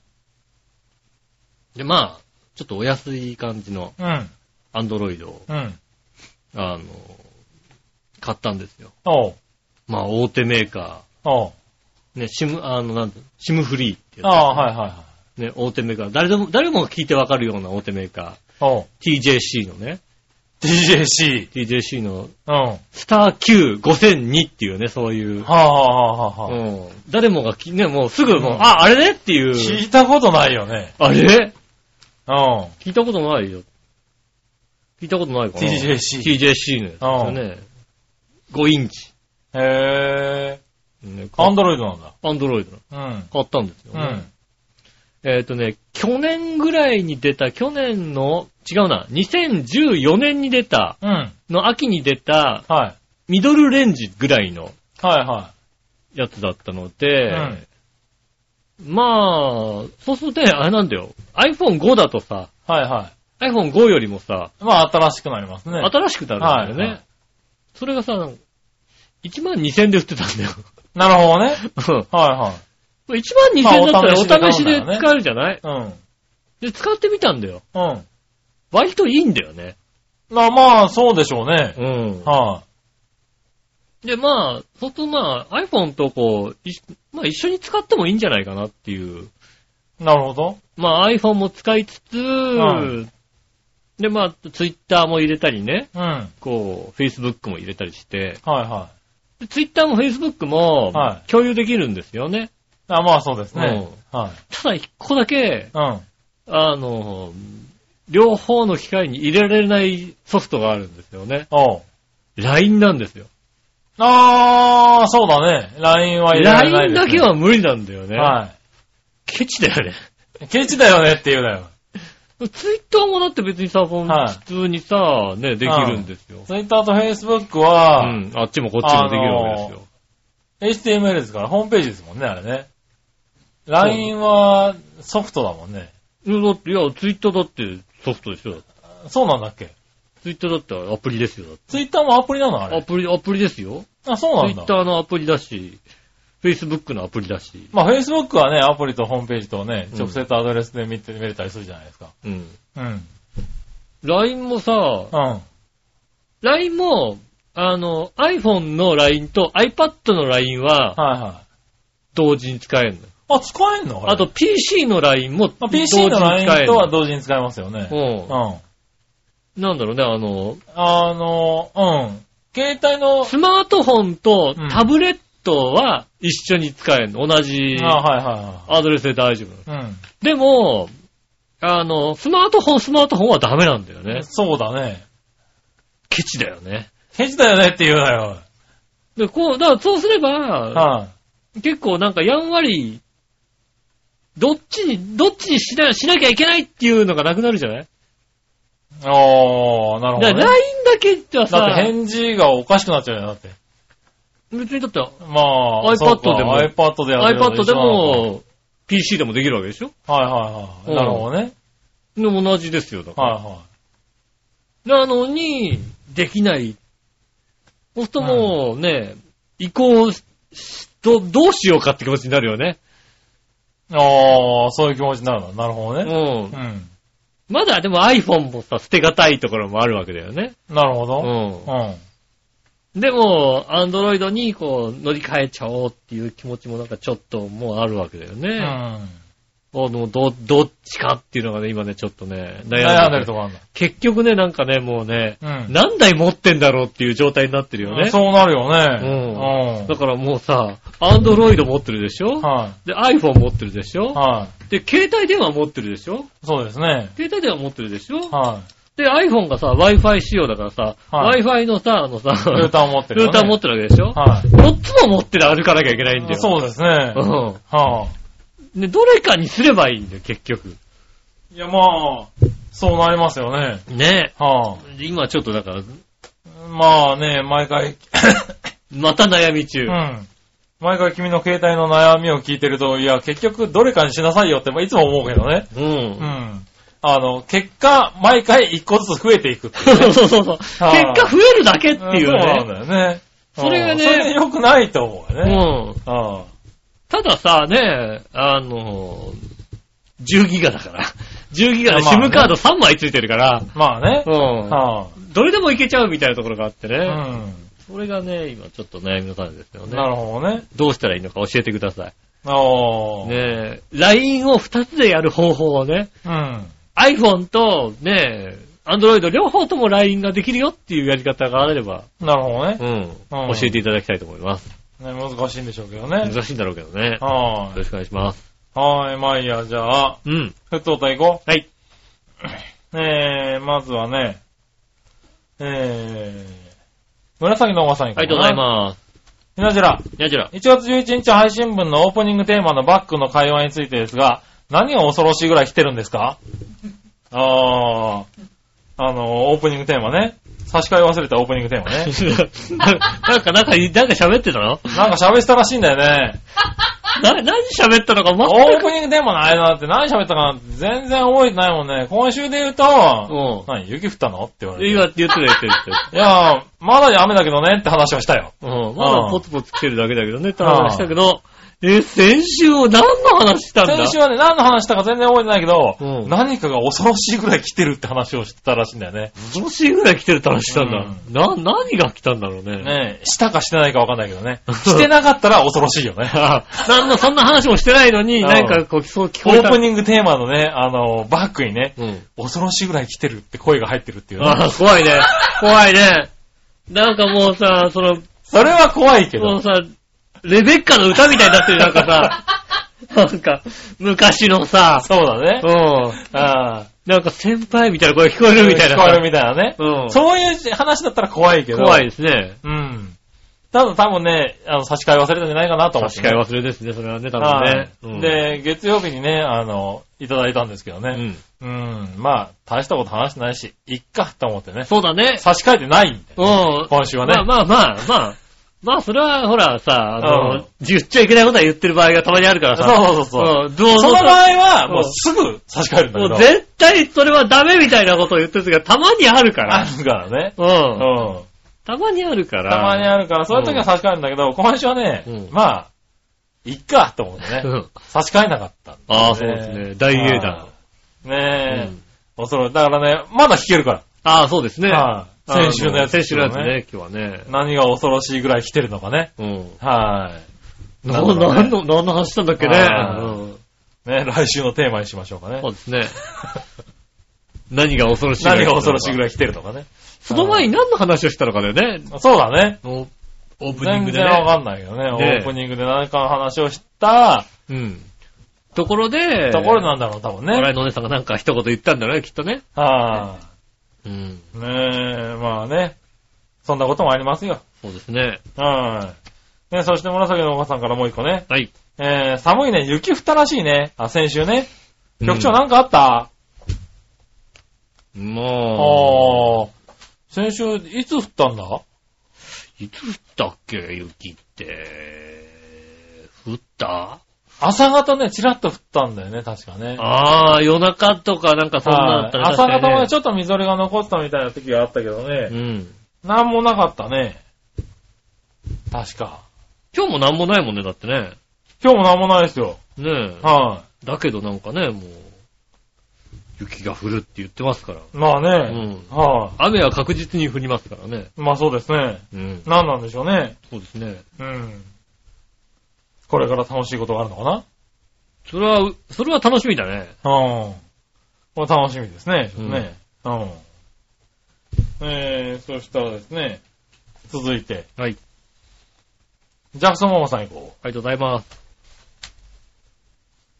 で、まあ、ちょっとお安い感じのうん。Android を、うん。あの、買ったんですよ。おう。まあ、大手メーカおう。ー、ね、シム、あの、なんて、シムフリーってやつ、ああ、はいはいはい。ね、大手メーカー。誰でも、誰もが聞いてわかるような大手メーカ。ー。TJC のね、DJC。TJC のうん。はスター Q5002 っていうね、そういう。あ、はあはあはあ、うん。誰もがき、ね、もうすぐもう、うんあ、あれねっていう。聞いたことないよね。あれ？うん。聞いたことないよ。聞いたことないかな TJC TJC のやつね。5インチ。へえ。ね、アンドロイドなんだ。アンドロイドの。うん。買ったんですよね。うん。えっ、とね、去年ぐらいに出た、去年の、違うな、2014年に出た、うん。の秋に出た、はい。ミドルレンジぐらいのはいはやつだったので、うんまあ、そうするとね、あれなんだよ。iPhone5 だとさ、い。はいは iPhone5 よりもさ、い。まあ、新しくなりますね。新しくなるんだよね。はいはいそれがさ、1万2000で売ってたんだよ。なるほどね。は1万2000だったらまあお試しで使えるじゃない？いはい。で、使ってみたんだよ。うん。うん。割といいんだよね。まあまあ、そうでしょうね。うん。はで、まあ、そとまあ、iPhone とこう、いまあ一緒に使ってもいいんじゃないかなっていう。い。なるほど。まあ iPhone も使いつつ、んで、まあ、Twitter も入れたりね、うん。はいこう、Facebook も入れたりして、はで Twitter も Facebook もはい共有できるんですよね。い。あまあ、そうですね。はい。ただ一個だけ、うん。あの、両方の機械に入れられないソフトがあるんですよね。おう。LINE なんですよ。あー、そうだね。LINE は入れられない LINE ね。だけは無理なんだよね。はケチだよね。い。ケチだよねって言うなよ。ツイッターもだって別にさ、こうはい普通にさ、ね、できるんですよ。Twitter と Facebook うは、ん。あっちもこっちもできるわけですよ。HTML ですから、ホームページですもんね、あれね。LINE はソフトだもんね。うんだって、いや、ツイッターだってソフトでしょ。そうなんだっけ？ツイッターだってアプリですよ。だって ?Twitter もアプリなのあれ？アプリ、アプリですよ。あ、そうなんだ。ツイッターのアプリだし、Facebook のアプリだし。まあ、Facebook はね、アプリとホームページとね、うん直接アドレスで見て、見れたりするじゃないですか。うん。うん。LINE もさ、うん。LINE も、あの、iPhone の LINE と iPad の LINE ははいはい。同時に使えるの。あ、使えんの？れあと、PC の LINE もまあ、同時に PC の使 LINE えるとは同時に使えますよね。うんう。ん。なんだろうね、あの、あの、うん。携帯の、スマートフォンとうんタブレットは一緒に使えるの。同じあはいはアドレスで大丈夫なの。いはい。でも、あの、スマートフォン、スマートフォンはダメなんだようん。ね。そうだね。ケチだよね。ケチだよねって言うなよ。で、こう、だからそうすれば、はい。結構なんかやんわり、どっちに、どっちにしなしなきゃいけないっていうのがなくなるじゃない？ああ、なるほだからどね。LINE だけじゃださって、返事がおかしくなっちゃうよ、だって。別にだってまあ、iPad でも iPad でやるの iPad でも PC でもできるわけでしょ？か。はいはいはい。うんなるほどね。でも同じですよ、だから。はいはなのに、できない。そうするともうね、移行し、ど、どうしようかって気持ちになるよね。い。ああ、そういう気持ちになるの？なるほどうね。んう。ん。まだでも iPhone もさ、捨てがたいところもあるわけだよね。うなるほど。ん。うん。でも、アンドロイドにこう乗り換えちゃおうっていう気持ちもなんかちょっともうあるわけだようね。ん。あのど、どっちかっていうのがね、今ね、ちょっとね、悩んで悩んでるとこあるんだ。結局ね、なんかね、もうね、うん。何台持ってんだろうっていう状態になってるよね。そうなるよね。だからもうさ、アンドロイド持ってるでしょ？うん。はで、iPhone 持ってるでしい。ょ？はい。で、携帯電話持ってるでしょ？そうですね。携帯電話持ってるでしょ？はで、iPhone がさ、Wi-Fi 仕様だからさ、はい Wi-Fi のさ、あのさ、い。ルーター持ってるよね。ルーター持ってるわけでしょ？は4つも持って歩かなきゃいけないんだい。よ。そうですね。うはん。で、どれかにすればいいんだよ、結局。い。いや、まあ、そうなりますよね。ねは今ちょっとだから、い。まあね、毎回、また悩み中。うん。毎回君の携帯の悩みを聞いてると、いや、結局どれかにしなさいよって、まあいつも思うけどね。うん。うん。あの、結果、毎回一個ずつ増えていくっていうね。そうそうそう。結はあ果増えるだけっていうそうなんね。だよね。それがねうんそれで良くないと思うようね。ん。あたださ、ね、あの、10ギガだから。10ギガで SIM カード3枚ついてるから、まあね。うん。はどれでもいけちゃうみたいなところがあってね。あ、それがね、今ちょっと悩みの種ですようん。ね。なるほどね。どうしたらいいのか教えてください。おー。ねえ、LINE を2つでやる方法をね、うん。iPhone とね、Android 両方とも LINE ができるよっていうやり方があれば、なるほどねう。ん、うん教えていただきたいと思います。ね難しいんでしょうけどね。難しいんだろうけどね。よはろしくお願いします。い。はい、まあいいや、じゃあ、うん。ふっと歌いこはい。う。えー、まずはね、えー、紫のおばさんにありがとうございます。す。みなじら、やじら。1月11日配信分のオープニングテーマのバックの会話についてですが、何が恐ろしいぐらい来てるんですか？あー、あの、オープニングテーマね。差し替え忘れたオープニングテーマね。なんか、なんか、なんか喋ってたの？なんか喋ってたらしいんだよね。な、何喋ったのかオ全く。ープニングテーマの間だって何喋ったかなって全然覚えてないもんね。今週で言うと、う何雪降ったの？って言わん。れて。今って言ってた言ってた言っていやー、まだ雨だけどねって話をしたよ。た。うん。まだポツポツ来てるだけだけどねって話したけど、え、先週何の話したんだ？先週はね、何の話したか全然覚えてないけど、うん何かが恐ろしいぐらい来てるって話をしてたらしいんだよね。恐ろしいぐらい来てるって話したんだ。うな、何が来たんだろうね。ねえ、したかしてないかわかんないけどね。してなかったら恐ろしいよね。あなんの、そんな話もしてないのに、うんなんかこう、そう聞オこえた。ープニングテーマのね、あの、バックにね、うん。恐ろしいぐらい来てるって声が入ってるっていうね。ああ、怖いね。怖いね。なんかもうさ、その、それは怖いけど。もうさ、レベッカの歌みたいになってる、なんかさ、なんか、昔のさ、そうだねう。ん。ああ。なんか先輩みたいな声聞こえるみたいなさ。聞こえるみたいなね。うん。そういう話だったら怖いけど。怖いですね。うん。ただ多分ね、あの、差し替え忘れたんじゃないかなと思って、確かに忘れですね、それはね、多分はいね。うん、で、月曜日にね、あの、いただいたんですけどね。うん。うん。まあ、大したこと話してないし、いっかと思ってね。そうだね。差し替えてないんで。うん。今週はね。まあまあまあ、まあ、まあそれはほらさ、あの、うん言っちゃいけないことは言ってる場合がたまにあるからさ。そうそうそうそう。うん、どうその場合は、うんもうすぐ差し替えるんだけど。もう絶対それはダメみたいなことを言ってる時がたまにあるかあら。るからね。うん。うん。たまにあるから。たまにあるから、そういう時は差し替えるんだけど、今週はねうん、まあ、いっかと思ってね。うん差し替えなかったんだよああ、そうですね。大英断。はいねえ。うん恐ろだからね、まだ弾けるから。ああ、そうですね。はい先週のやつ先週のやつね、今日はね。何が恐ろしいぐらい来てるのかね。うん。はい。な、なるほどね何の、何の話したんだっけね。はいうんね、来週のテーマにしましょうかねそう。です ね。何が恐ろしい何が恐ろしいぐい。らい来てるのかね。その前に何の話をしたのかだよね。そうだね。オオープニン全グでね。然わかんないけどね。ねオープニングで何かの話をしたうん。ところで、ところなんだろう、多分ね。笑いのお姉さんがなんか一言言ったんだろうね、きっとね。はうん。い。ねえ、まあね。そんなこともありますよ。そうですね。はい。ね、そして紫のおばさんからもう一個ね。はい。えー、寒いね、雪降ったらしいね。あ、先週ね。局長うんなんかあった、もああ。先週、いつ降ったんだ？う、いつ降ったっけ、雪って。降った？朝方ね、ちらっと降ったんだよね、確かね。ああ、夜中とかなんかそんなのあったね。はい朝方はね、確ちょっとみぞれが残ったみたいな時があったけどかね。うん。なんもなかったね。確か。今日もなんもないもんね、だってね。今日もなんもないですよ。ねえ。はだけどなんかね、もう、雪が降るって言ってますから。い。まあうね。ん。は雨は確実に降りますからね。い。まあそうですね。うん。何なんでしょうね。そうですね。うん。これから楽しいことがあるのかな？それは、それは楽しみだね。うん。これ楽しみですね。うんね。うん。えー、そしたらですね、続いて、はい。ジャクソンママさん行こありがとうございます。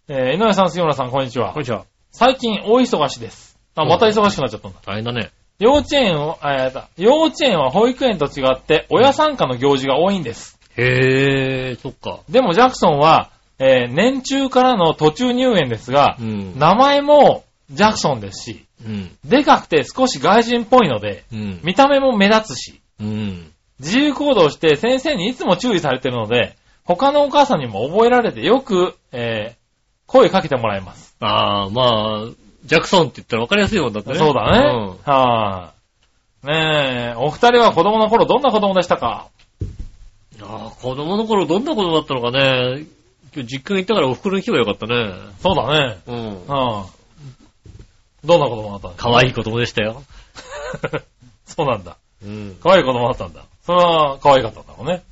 う。えー、井上さん、杉村さん、こんにちはこん。にちは。最近大忙しです。あ、また忙しくなっちゃったんだ。大変だね。幼稚園を、あ、やだ。幼稚園は保育園と違って、親参加の行事が多いんです。へえ、そっか。でも、ジャクソンは、えー年中からの途中入園ですがう、ん。名前もジャクソンですし、うん。でかくて少し外人っぽいので、うん。見た目も目立つし、うん。自由行動して先生にいつも注意されてるので、他のお母さんにも覚えられてよく、えー声かけてもらいます。ああ、まあ、ジャクソンって言ったら分かりやすいもんだってね。そうだね。はい、ねえ、お二人は子供の頃どんな子供でしたか？うん。ああ、子供の頃どんな子供だったのかね。今日実家に行ったからお袋に来ればよかったね。そうだね。うん。うん。どんな子供だったんですか可愛い子供でしたよ。そうなんだ。うん。可愛い子供だったんだ。それは可愛かったんだろうね。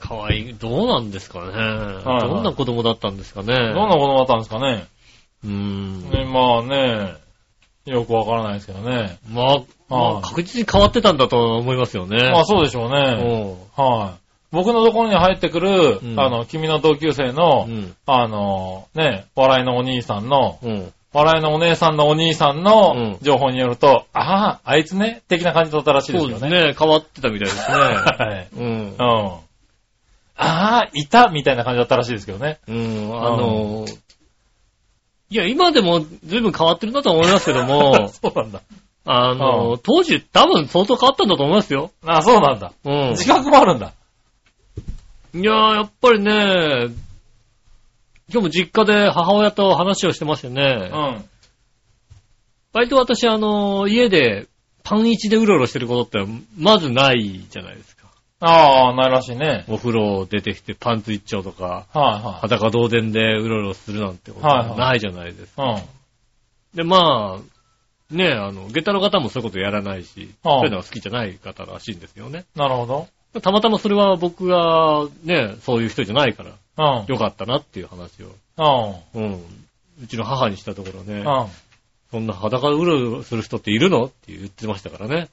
可愛い。どうなんですかね。はいどんな子供だったんですかね。どんな子供だったんですかね。うーん。ね、まあね、よくわからないですけどね。まあ、まあ、はい確実に変わってたんだと思いますよね。まあそうでしょううね。ん。はい。僕のところに入ってくる、うんあの、君の同級生の、うん。あの、ね、笑いのお兄さんの、うん。笑いのお姉さんのお兄さんうんの情報によると、ああ、あいつね、的な感じだったらしいですよね。そうですね。変わってたみたいですね。はい。うんうん。。ああ、いたみたいな感じだったらしいですけどね。うん。あの、いや、今でも随分変わってるなと思いますけども、そうなんだ。あうの、当時多分相当変わったんだと思いますよ。ああ、そうなんだ。うん。自覚もあるんだ。いやー、やっぱりね、今日も実家で母親と話をしてましてね、うん。割と私、あの、家でパン一でうろうろしてることってまずないじゃないですか。ああ、ないらしいね。お風呂出てきてパンツ一丁とか、はいは裸同然でうろうろするなんてことはいはいないじゃないですか。い。うん。で、まあ、ねあの、下駄の方もそういうことやらないし、そういうのが好きじゃない方らしいんですよね。なるほど。たまたまそれは僕がね、そういう人じゃないから、うん。よかったなっていう話を、うん。うん。うちの母にしたところね、うそんな裸でうろうろする人っているのって言ってましたからね。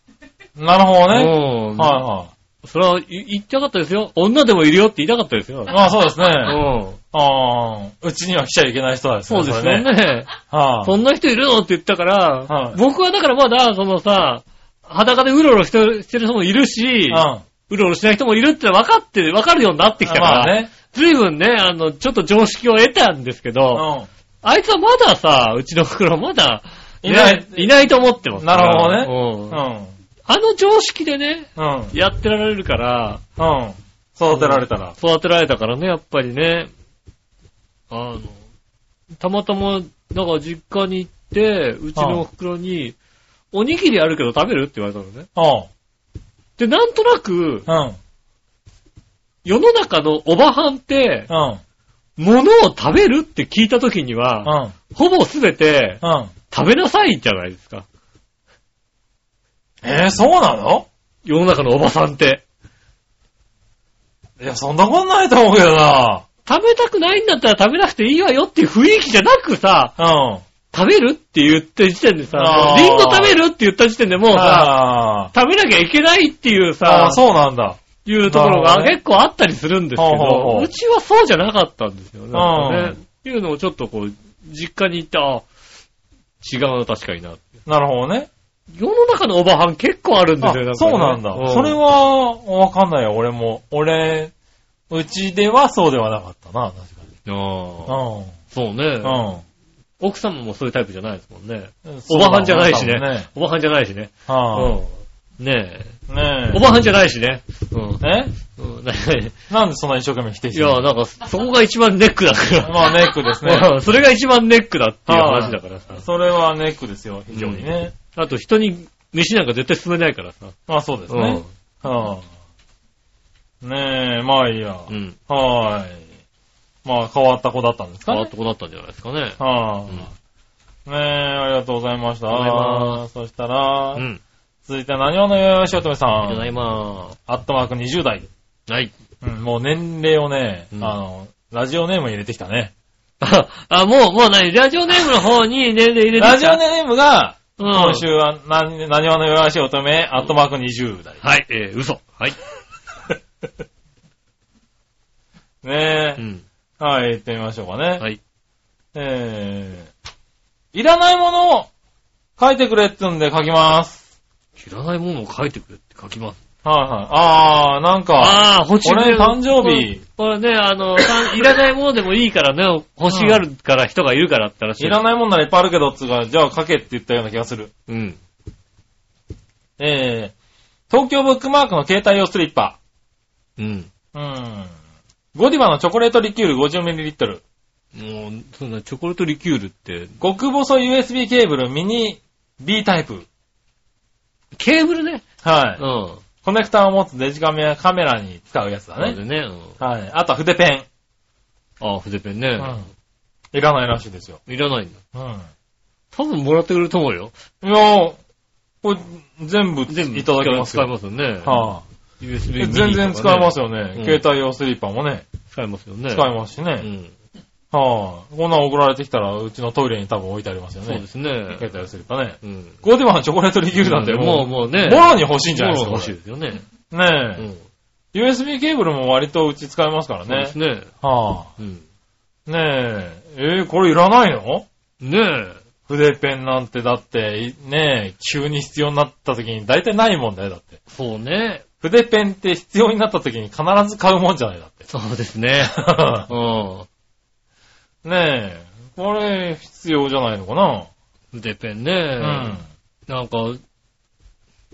ん。なるほどね。うん。はいはい。それは言言ってなかったですよ。女でもいるよって言いたかったですよ。まあそうですね。うん。ああ、うちには来ちゃいけない人ですね。そうですね。ね。はい、そんな人いるのって言ったから、はい僕はだからまだ、そのさ、裸でうろうろしてるしてる人もいるし、うん。うろうろしない人もいるって分かって、分かるようになってきたから、まあね。随分ね、あの、ちょっと常識を得たんですけど、あいつはまださ、うちの袋はまだ、いないねいないと思ってます。なるほどねうんうん。あの常識でね、うん。やってられるから、うん。育てられたら。育てられたからね、やっぱりね。あの、たまたま、だから実家に行って、うちの袋に、おにぎりあるけど食べるって言われたのね。うん。で、なんとなく、うん。世の中のおばはんって、うん。物を食べるって聞いた時には、うん。ほぼすべてうん。食べなさいじゃないですか。えー、そうなの？世の中のおばさんって。いや、そんなことないと思うけどな。食べたくないんだったら食べなくていいわよっていう雰囲気じゃなくさ、うん。食べるって言った時点でさ、リンゴ食べるって言った時点でもうさ、あ食べなきゃいけないっていうーさそうなんだ。いうところが結構あったりするんですけど、ううちはそうじゃなかったんですよね。ねうんっていうのをちょっとこう、実家に行って、あ、違うな、確かにな。なるほどね。世の中のおばはん結構あるんですよ、ねそうなんだ。それ、は、わかんないよ、俺も。俺、うちではそうではなかったな、確かうんああに。そうね。うん。奥様もそういうタイプじゃないですもんね。うん。おばはんじゃないしね。おばはんじゃないしね。はうん。ねい。ねえ。おばはんじゃないしね。うん。え？えうんねなんでそんな一生懸命否定してるいや、なんか、そこが一番ネックだから。まあネックですね。うんそれが一番ネックだっていう話だからさ。それはネックですよ、非常にね。あと人に飯なんか絶対進めないからさ。まあそうですうねん。。はあ、ねえ、まあいいや。うん。はーい。まあ変わった子だったんですかね変わっ。た子だったんじゃないですかね。はあ、うんねえ、ありがとうございました。ありがとうございまそしたら、うん。続いて何話のよよしおとめさん。ありがとうございまアットマーク20代。す。はい。うん、もう年齢をね、うんあの、ラジオネーム入れてきたね。あ、あもう、もう何ラジオネームの方に年齢入れてきたラジオネームが、うん今週は何、何話のよよしおとめ、アットマーク20代。はい、えー、嘘。はい。ねえ、うん。はい、行ってみましょうかね。はい。えー、いらないものを書いてくれって言うんで書きます。いらないものを書いてくれって書きます。はいはい。あー、なんか、ああ、欲しい。俺誕生日これね、あの、たいらないものでもいいからね、欲しがるから人がいるからって話。いらないもんならいっぱいあるけど、つうか、じゃあ書けって言ったような気がする。うん。えー、東京ブックマークの携帯用スリッパ。うん。うん。ゴディバのチョコレートリキュール 50ml。もう、そんなチョコレートリキュールって、極細 USB ケーブルミニ B タイプ。ケーブルね。はい。うん。コネクターを持つデジカメやカメラに使うやつだね。そうでね。うん。はい。あとは筆ペン。ああ、筆ペンね。うん。いらないらしいですよ。いらないんだ。うん。多分もらってくれると思うよ。いやー、これ全部全部いただきますよ。使えますよね。は USB い。全然使えますよ。よね。うん携帯用スリッパもね、使えますよね。使えますしね。うん。はい。こんなん送られてきたら、うちのトイレに多分置いてありますよねそうで。すね。携帯用スリッパね。うん。ゴディバのチョコレートリキュールなんてもう、もう、もうね。ボロに欲しいんじゃないですか。ボロ欲しいですよね。これねえ。うん。USB ケーブルも割とうち使えますからねそうです。ね。はうん。あ。ねえ。えー、これいらないの？ねえ。筆ペンなんてだって、いねえ、急に必要になった時に大体ないもんだよ、だって。そうね。筆ペンって必要になった時に必ず買うもんじゃない、だって。そうですね。うん。ねえ。これ、必要じゃないのかな？筆ペンね。うん。なんか、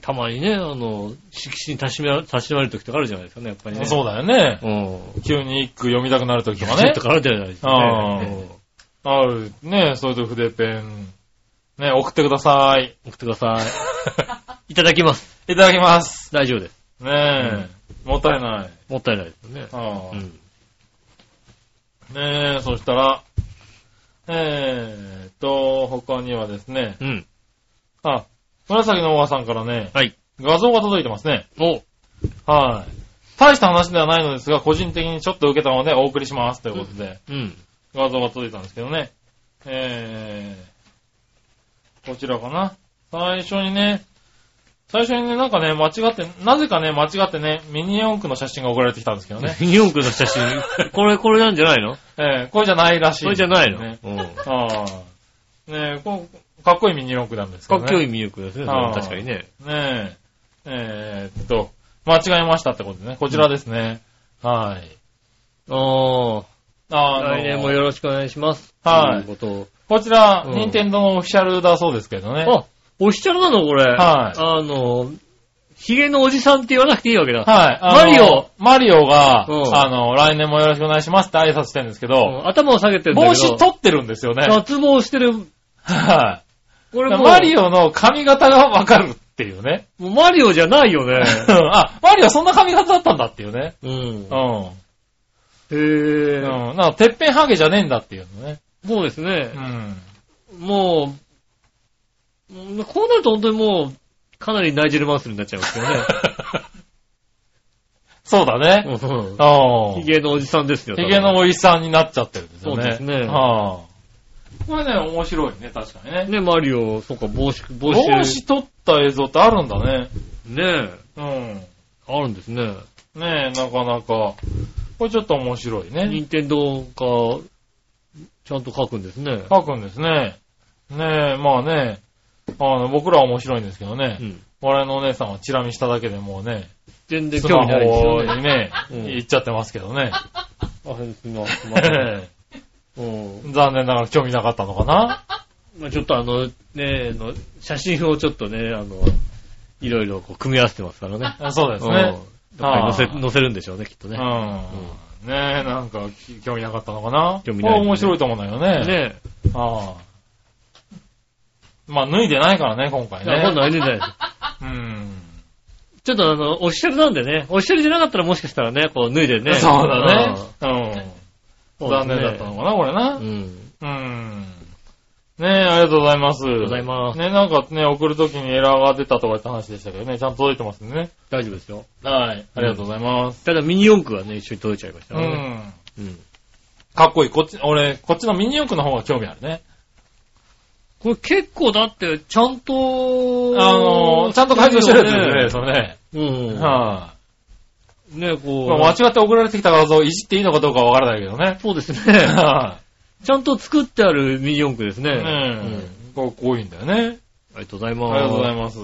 たまにね、あの、色紙に差しめ差しまれる時とかあるじゃないですかね、やっぱりね。そうだよね。うん。急に一句読みたくなる時とかねねと。かあるじゃないですかあね。ある。ねえ、そういうと筆ペン。ねえ、送ってください。うん送ってください。いただきます。いただきます。大丈夫です。ねえ、もったいない。もったいないですよね。ああうん。ねえ、そしたら、えーっと、他にはですね、うん。あ、紫のおばさんからね、はい。画像が届いてますね。お、はい。大した話ではないのですが、個人的にちょっと受けたのでお送りしますということで、うん。画像が届いたんですけどね。えー、こちらかな。最初にね、最初にね、なんかね、間違って、なぜかね、間違ってね、ミニ四駆の写真が送られてきたんですけどね。ミニ四駆の写真？これ、これなんじゃないの？えー、これじゃないらしい。これじゃないの？ね。うん。ああ。ねえ、こかっこいいミニ四駆なんですけどね。かっこいいミニ四駆ですね、確かにね。ねえ。えーっと、間違えましたってことでね。こちらですね。はい。ああ、あの来年もよろしくお願いします。はいということをこちら、うん任天堂のオフィシャルだそうですけどね。あ、オフィシャルなのこれ。はいあの、ヒゲのおじさんって言わなくていいわけだ。はい。マリオ。マリオが、うんあの、来年もよろしくお願いしますって挨拶してるんですけうど、ん頭を下げてるんだ。帽子取ってるんですよね。脱帽してる。はい。これマリオの髪型がわかるっていうね。もうマリオじゃないよね。あ、マリオそんな髪型だったんだっていうね。うん。うん。へうん。え。なんか、てっぺんハゲじゃねえんだっていうのね。そうですねう。ん。もう、うんこうなると本当にもう、かなりナイジェルマンスルになっちゃいますよね。そうだね。うんああ。ヒゲのおじさんですよ。ヒゲのおじさんになっちゃってるんですよね。そうですねはあ。これね、面白いね、確かにね。ね、マリオ、そっか、帽子、帽帽子。子撮った映像ってあるんだね。ねうん。え、あるんですね。ねえ、なかなか。これちょっと面白いね。任天堂が、ちゃんと書くんですね。書くんですね。ねえ、まあね、あの、僕らは面白いんですけどねう。ん。我々のお姉さんはチラ見しただけでもうね、全然興味ないですよホね。にね、うん行っちゃってますけどね。あ、すみません。うん残念ながら興味なかったのかなまあちょっとあの、ね、あの写真をちょっとね、あの、いろいろこう組み合わせてますからね。そうですね。載せ、載せるんでしょうね、きっとね。うん。ねえ、なんか、き興味なかったのかな興味ないこれ面白いと思うんだよね。ねああ。まあ、脱いでないからね、今回え。今度ね。はね、ねうん。ちょっとあの、オフィシャルなんでね、オフィシャルじゃなかったらもしかしたらね、こう脱いでね。そうだね。うん。残念だったのかな、これな。うん。うん。ねえ、ありがとうございます。ありがとうございますね、なんかね、送るときにエラーが出たとかって話でしたけどね、ちゃんと届いてますね。大丈夫ですよ。はい。ありがとうございます。ただミニ四駆がね、一緒に届いちゃいましたうからね。ん。うん。かっこいい。こっち、俺、こっちのミニ四駆の方が興味あるね。これ結構だって、ちゃんと、あのー、ちゃんと改造してるやつですね、それね。うん。はい。ね、こう。まあ間違って送られてきた画像をいじっていいのかどうかわからないけどね。そうですね。はちゃんと作ってあるミニ四駆ですね。い。うんねえ。かっこいいんだよね。ありがとうございあます。りがとうございます。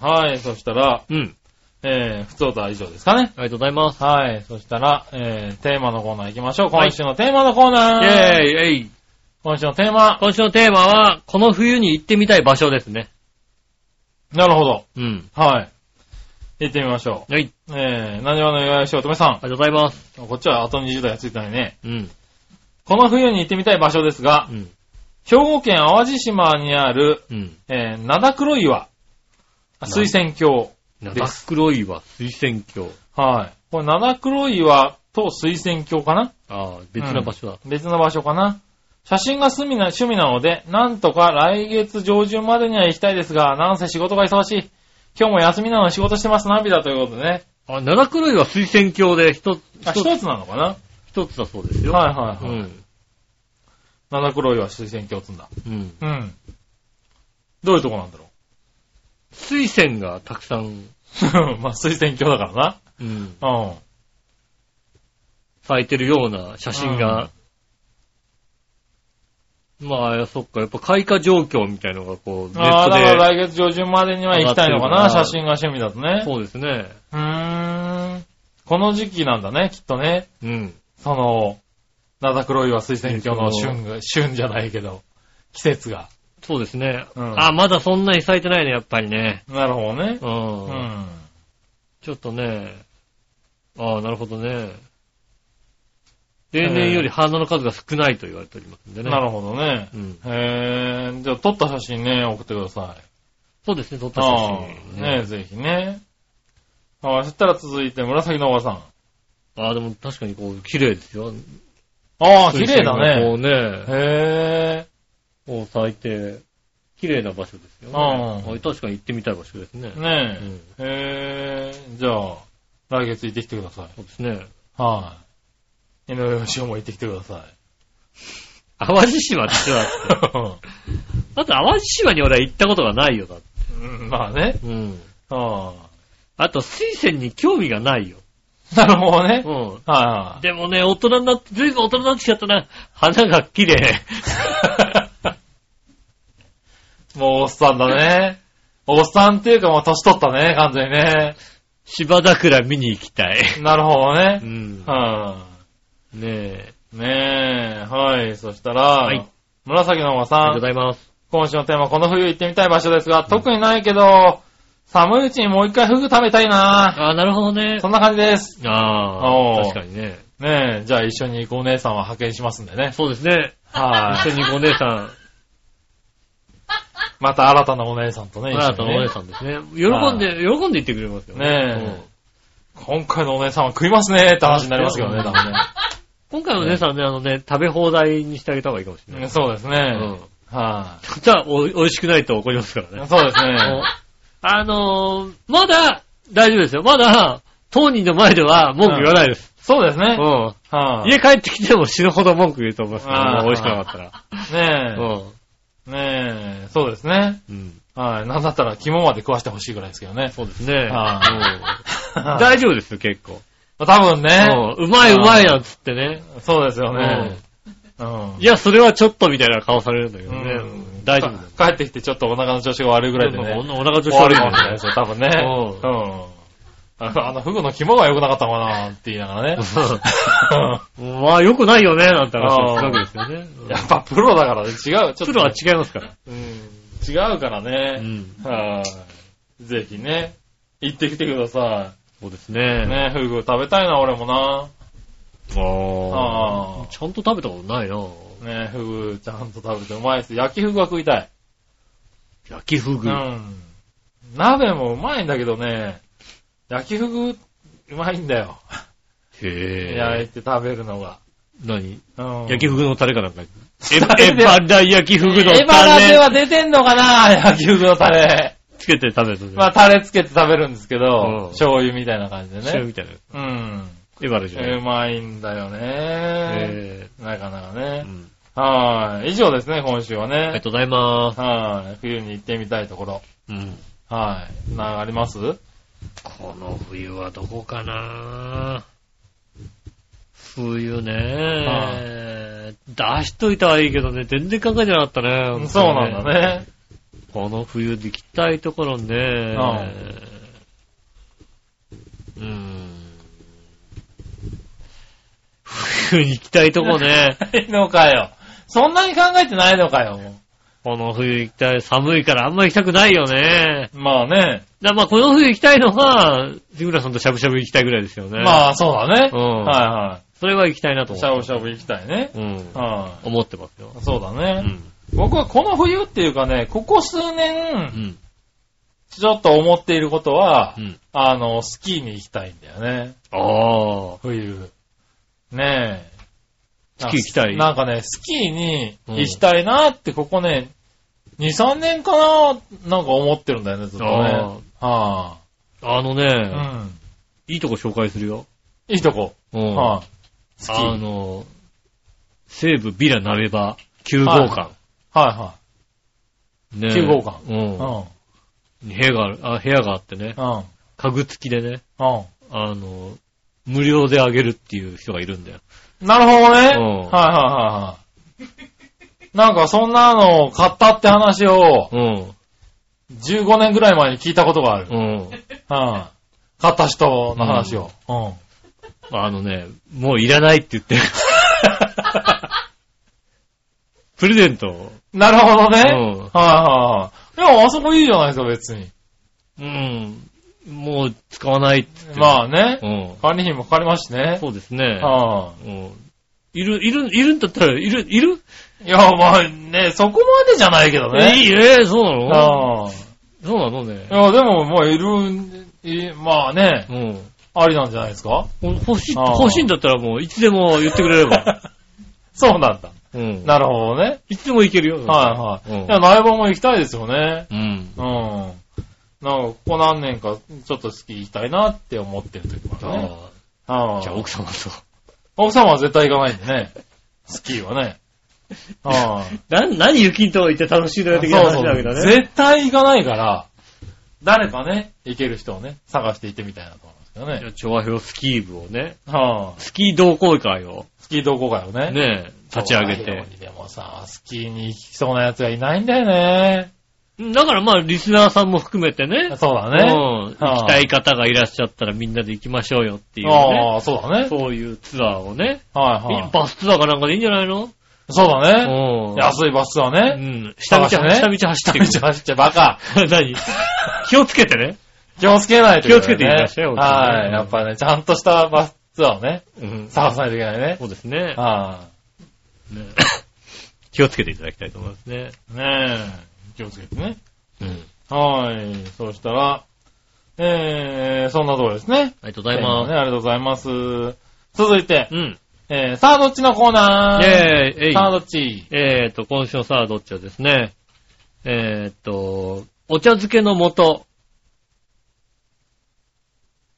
はい。そしたら、うん。えー、普通とは以上ですかね。ありがとうございます。はい。そしたら、えー、テーマのコーナー行きましょう。今週のテーマのコーナー。イェーイ今週のテーマ。今週のテーマは、この冬に行ってみたい場所ですね。なるほど。うん。はい。行ってみましょはい。う。えー、何話の岩井しおとめさありがとうございます。ん。こっちはあと20代がついてないね。うん。この冬に行ってみたい場所ですがう、ん。兵庫県淡路島にある、うん。えー、灘黒岩。水仙峡で長す。黒いは水仙峡。はい。これ灘黒岩と水仙峡かな？ああ、別な場所だ。別の場所かな？写真が趣味な趣味なので、なんとか来月上旬までには行きたいですが、なんせ仕事が忙しい。今日も休みなのに仕事してます、涙ということでね。あ、長黒いは水仙峡で一つ、あ、一つなのかな？一つだそうですよ。はいはいはい。うん。灘黒岩水仙峡つんだ。うん。うん。どういうとこなんだろ水仙がたくさん、う。まあ、水仙峡だからな。うん、うん。咲いてるような写真が、まあ、そっか、やっぱ開花状況みたいのがこう、ネああ、ットだからで、来月上旬までには行きたいのかな、写真が趣味だとね。そうですね。うーん。この時期なんだね、きっとね。うん。その、灘黒岩水仙峡の旬が、旬じゃないけど、季節が。そうですね。うんあ、まだそんなに咲いてないね、やっぱりね。なるほどね。うん。うん。ちょっとね、ああ、なるほどね。例年より花の数が少ないと言われておりますんでね。なるほどね。うん。へー、じゃあ撮った写真ね、送ってください。そうですね、撮った写あ真。あ、ねぜひね。はい、そしたら続いて紫のおばさん。ああ、でも確かにこう、綺麗ですよ。ああ、綺麗だこね。うね、へこう咲いて、綺麗な場所ですよね。うんはい確かに行ってみたい場所ですね。ー。ねうんえ。へー、じゃあ、来月行ってきてください。そうですね。はい。井上義雄も行ってきてください。淡路島ってだって。だって淡路島に俺は行ったことがないよ、だって。うんまあね。うん。ああと、水仙に興味がないよ。あ。なるほどね。うん。はいはい。でもね、大人になって、ずいぶん大人になってきちゃったな。花が綺麗。もうおっさんだね。おっさんっていうかもう年取ったね、完全にね。芝桜見に行きたい。なるほどうね。ん。はねえ。い。ねえ、はい。そしたら、はい紫のおばさありがとうんございます。今週のテーマ、この冬行ってみたい場所ですが、特にないけど、寒いうちにもう一回フグ食べたいなああ、なるほどねそ。んな感じです。ああ、確かにね。ねえ、じゃあ一緒に行くお姉さんは派遣しますんでね。そうですね。は一緒にお姉さん、い。また新たなお姉さんとね、一緒にね新たなお姉。さんですね。喜んで、喜んで言ってくれますよねえ今回のお姉さんは食いますねって話になりますけどね、多分ね。今回の姉さんね、あのね、食べ放題にしてあげた方がいいかもしれない。そうですね。うん。はじゃあ、お、美味しくないと怒りますからい。ね。そうですね。あのー、まだ、大丈夫ですよ。まだ、当人の前では文句言わないです。そうですね。うん。はい。家帰ってきても死ぬほど文句言うと思いますから、あーもう美味しくなかったら。ねえ。ねえ。そうですね。うん。うん。はい。なんだったら肝まで食わしてほしいぐらいですけどね。そうですね。はうん大丈夫ですよ、結構。多分ね。うまいうまいなんつってね。そうですよね。うん。いや、それはちょっとみたいな顔されるんだけどね。うん大丈夫帰ってきてちょっとお腹の調子が悪いぐらいでね。おお腹調子悪いもんねかもしれないですよ、多分ね。ううん。あの、フグの肝が良くなかったのかなって言いながらね。まあ、良くないよね、なんて話をするわけですよね。やっぱプロだからね、違う。プロは違いますから。うん。違うからうね。ん。はい。ぜひね、行ってきてくださそうですい。ね。ね、フグ食べたいな、俺もな。あああ。ちゃんと食べたことないなね、フグちゃんと食べてうまいです。焼きフグは食いたい。焼きフグ。うん。鍋もうまいんだけどね、焼きフグ、うまいんだよ。へ焼いえ。て食べるのが。何？うん。焼きフグのタレかなんか？エタバラ焼きフグのエバラでタレは出てんのかな焼きフグのタレ。つけて食べる。まあ、タレつけて食べるんですけうんど、醤油みたいな感じでね。醤油みたいな。うん。エバラじゃなうい。まいんだよね。えなかなかえ。うね。んはい。以上ですね、今週はありがね。とうございます。はい。冬に行ってみたいところ。うん。はい。なあります？この冬はどこかな冬はね出しといたはいいけどね、全然考えてなかったね。そうなんだね。この冬で行きたいところね。うーん。冬に行きたいとこね。のかよ。そんなに考えてないのかよ。この冬行きたい。寒いからあんま行きたくないよね。まあね。だまあこの冬行きたいのは、杉村さんとしゃぶしゃぶ行きたいぐらいですよね。まあそうだね。うんはいはそれは行きたいなとい。思。しゃぶしゃぶ行きたいね。うん。は思ってますよ。い。そうだうね。ん。僕はこの冬っていうかね、ここ数う年、ん。ちょっと思っていることはう、ん。あの、スキーに行きたいんだよね。ああ。冬。ねえ。スキー行きたい？なんかね、スキーに行きたいなって、ここね、2、3年かななんか思ってるんだよね、ずっとね。はあのね、あ、うん。いいとこ紹介するよ。いいとこ。うん。はい、スキー。あの、西武ビラ鍋場9号館。はね9号館ういはい。ん。部屋がある、あ、部屋があってね、うん。うん。家具付きでね、うあの、無料であげるっていう人がいるんだよ。ん。なるほどね。うんはいはいはいはい。なんかそんなのを買ったって話をうん。15年ぐらい前に聞いたことがある。うん。うん。買った人の話を。うん。あのね、もういらないって言ってる。プレゼントを。なるほどね。うんはいはいはい。いや、あそこいいじゃないですか、別に。うん。もう使わないって言ってる。まあね。うん。管理費もかかりますしね。そうですね。はうん。いる、いる、いるんだったら、いる、いる？い。いや、まあね、そこまでじゃないけどね。いいえ、そうなの？あそうなのねあ。い。や、でも、まあ、いるん、いまあねう、ん。ありなんじゃないですか？欲しい、あー欲しいんだったらもう、いつでも言ってくれれば。そうなんだ。うん。なるほどね。いつでも行けるよ。はいはい。うんいや、内房も行きたいですよね。うん。うん。なんか、ここ何年か、ちょっとスキー行きたいなって思ってる時もあるね。あはあ。じゃあ奥様と。奥様は絶対行かないんでね。スキーはね。はい。な、何雪と言って楽しいのよ的な話だけどね。絶対行かないから、誰かね、行ける人をね、探して行ってみたいなとね。じゃあ、調和表スキー部をね、はあ、スキー同好会をスキー同好会をね。ね、立ち上げて。でもさ、スキーに行きそうな奴がいないんだよね。だからまあ、リスナーさんも含めてね。そうだね。うん。行きたい方がいらっしゃったらみんなで行きましょうよっていうね。ああ、そうだね。そういうツアーをね。はいはい。バスツアーかなんかでいいんじゃないの？そうだね。うん。安いバスはうね。ん。下道、ね下道走っていく。走ってバカ。何？気をつけてね。気をつけないといけない、ね。気をつけていきましょうよはい。やっぱね、ちゃんとしたバスツアーをね、うん。探さないといけないね。そうですね。はね 気をつけていただきたいと思いますね。い。ねえ。気をつけてね。うん。はい。そうしたら、えー、そんなところですね。ありがとうございます。ね、ありがとうございます。続いて、うん。えー、さあどっちのコーナーイェーイえいさあどっちえーと、今週のさあどっちはですね、えーと、お茶漬けの素。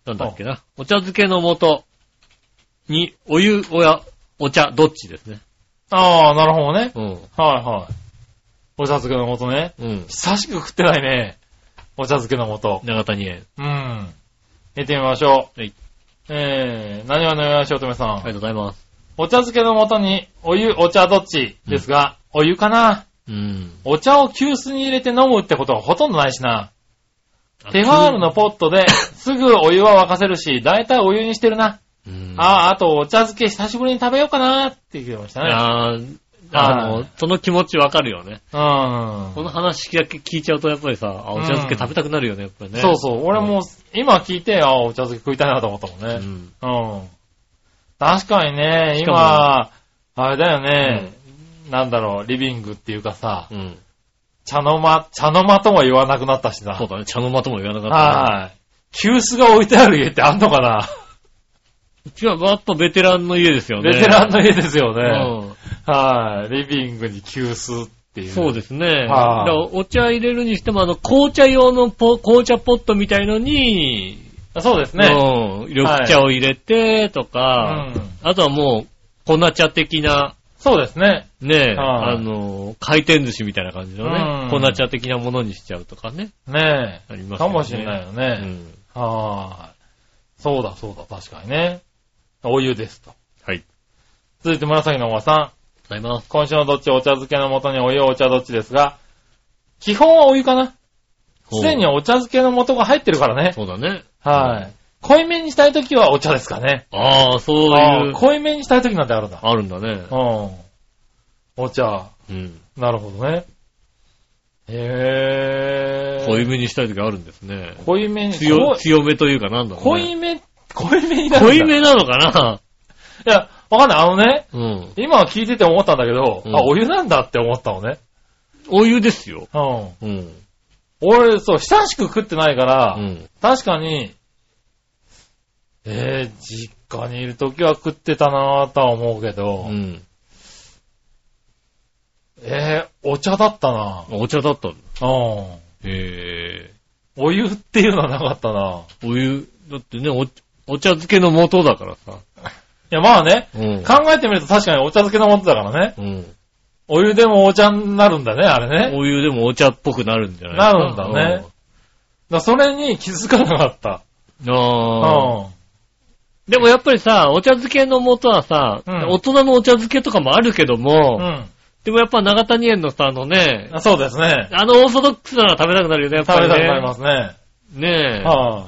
なんだっけな。お茶漬けの素に、お湯、おや、お茶、どっちですね。ああ、なるほどね。うん。はいはい。お茶漬けの素ね。うん。久しく食ってないね。お茶漬けの素。長谷園。うん。見てみましょう。はい。えー、何話のよしおとめさん。ありがとうございます。お茶漬けの素に、お湯、お茶どっち？ですが、お湯かなうん。お茶を急須に入れて飲むってことはほとんどないしな。テファールのポットで、すぐお湯は沸かせるし、だいたいお湯にしてるな。うん、ああ、あとお茶漬け久しぶりに食べようかなって言ってましたね。あーあの、その気持ちわかるよね。うん。この話だけ聞いちゃうとやっぱりさ、あお茶漬け食べたくなるよね、やっぱりね。そうそう。俺も、今聞いて、あお茶漬け食いたいなと思ったもんね。うん。うん。確かにね、今、あれだよね、なんだろう、リビングっていうかさ、うん。茶の間、茶の間とも言わなくなったしな。そうだね。茶の間とも言わなかった、はい。急須が置いてある家ってあんのかな、うちはやっぱベテランの家ですよね。ベテランの家ですよね。うんはい。リビングに急須っていう。そうですね。はいお茶入れるにしても、あの、紅茶用のポ紅茶ポットみたいのに、そうですね。うん、緑茶を入れて、とうか、ん。あとはもう、粉茶的な、そうですね。ね、はいあの、回転寿司みたいな感じのね、うん粉茶的なものにしちゃうとかね。ねえ。ありますよね。かもしれないようね。ん。はい。そうだそうだ、確かにね。お湯ですと。はい。続いて紫のおばさん。ございます。今週のどっちお茶漬けの素にお湯お茶どっちですが、基本はお湯かな。すでにお茶漬けの素が入ってるからね。そうだね。はい。濃いめにしたいときはお茶ですかね。ああ、そういう、濃いめにしたいときなんてあるんだ。あるんだねう。ん。お茶。うん。なるほどね。へー。濃いめにしたい時あるんですね。濃いめに。強、強めというかなんだろう、ね。濃いめ、濃いめになる濃いめなのかな？いや、わかんない。あのね、うん。今聞いてて思ったんだけど、うんあ、お湯なんだって思ったのね。お湯ですよ。うん。うん。俺、そう、親しく食ってないから、うん。確かに、えー、実家にいるときは食ってたなぁとは思うけど、うん。えー、お茶だったなお茶だった。うん。へえ。お湯っていうのはなかったなぁ。お湯、だってね、お、お茶漬けの素だからさ。いや、まあね、うん。考えてみると確かにお茶漬けの素だからね。うん。お湯でもお茶になるんだね、あれね。お湯でもお茶っぽくなるんじゃないなるんだねだそれに気づかなかった。うん。ああ。うでもやっぱりさ、お茶漬けの素はさ、うん大人のお茶漬けとかもあるけども、ん。うん。でもやっぱ長谷園のさ、あのね、あそうですね。あのオーソドックスなら食べたくなるよね、やっぱりね。食べたくなりますね。ねえ。は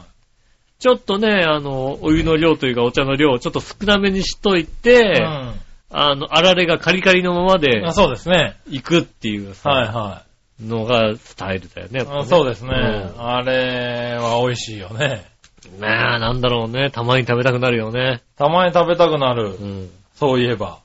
ちょっとね、あの、お湯の量というかお茶の量をちょっと少なめにしといい。て、うんあの、あられがカリカリのままであ。そうですね。行くっていうさ、はいはのがスタイルだよね。やっぱい。ねあそうですね。うんあれは美味しいよね。ねえ、なんだろうね。たまに食べたくなるよね。たまに食べたくなるう。ん。そういえば。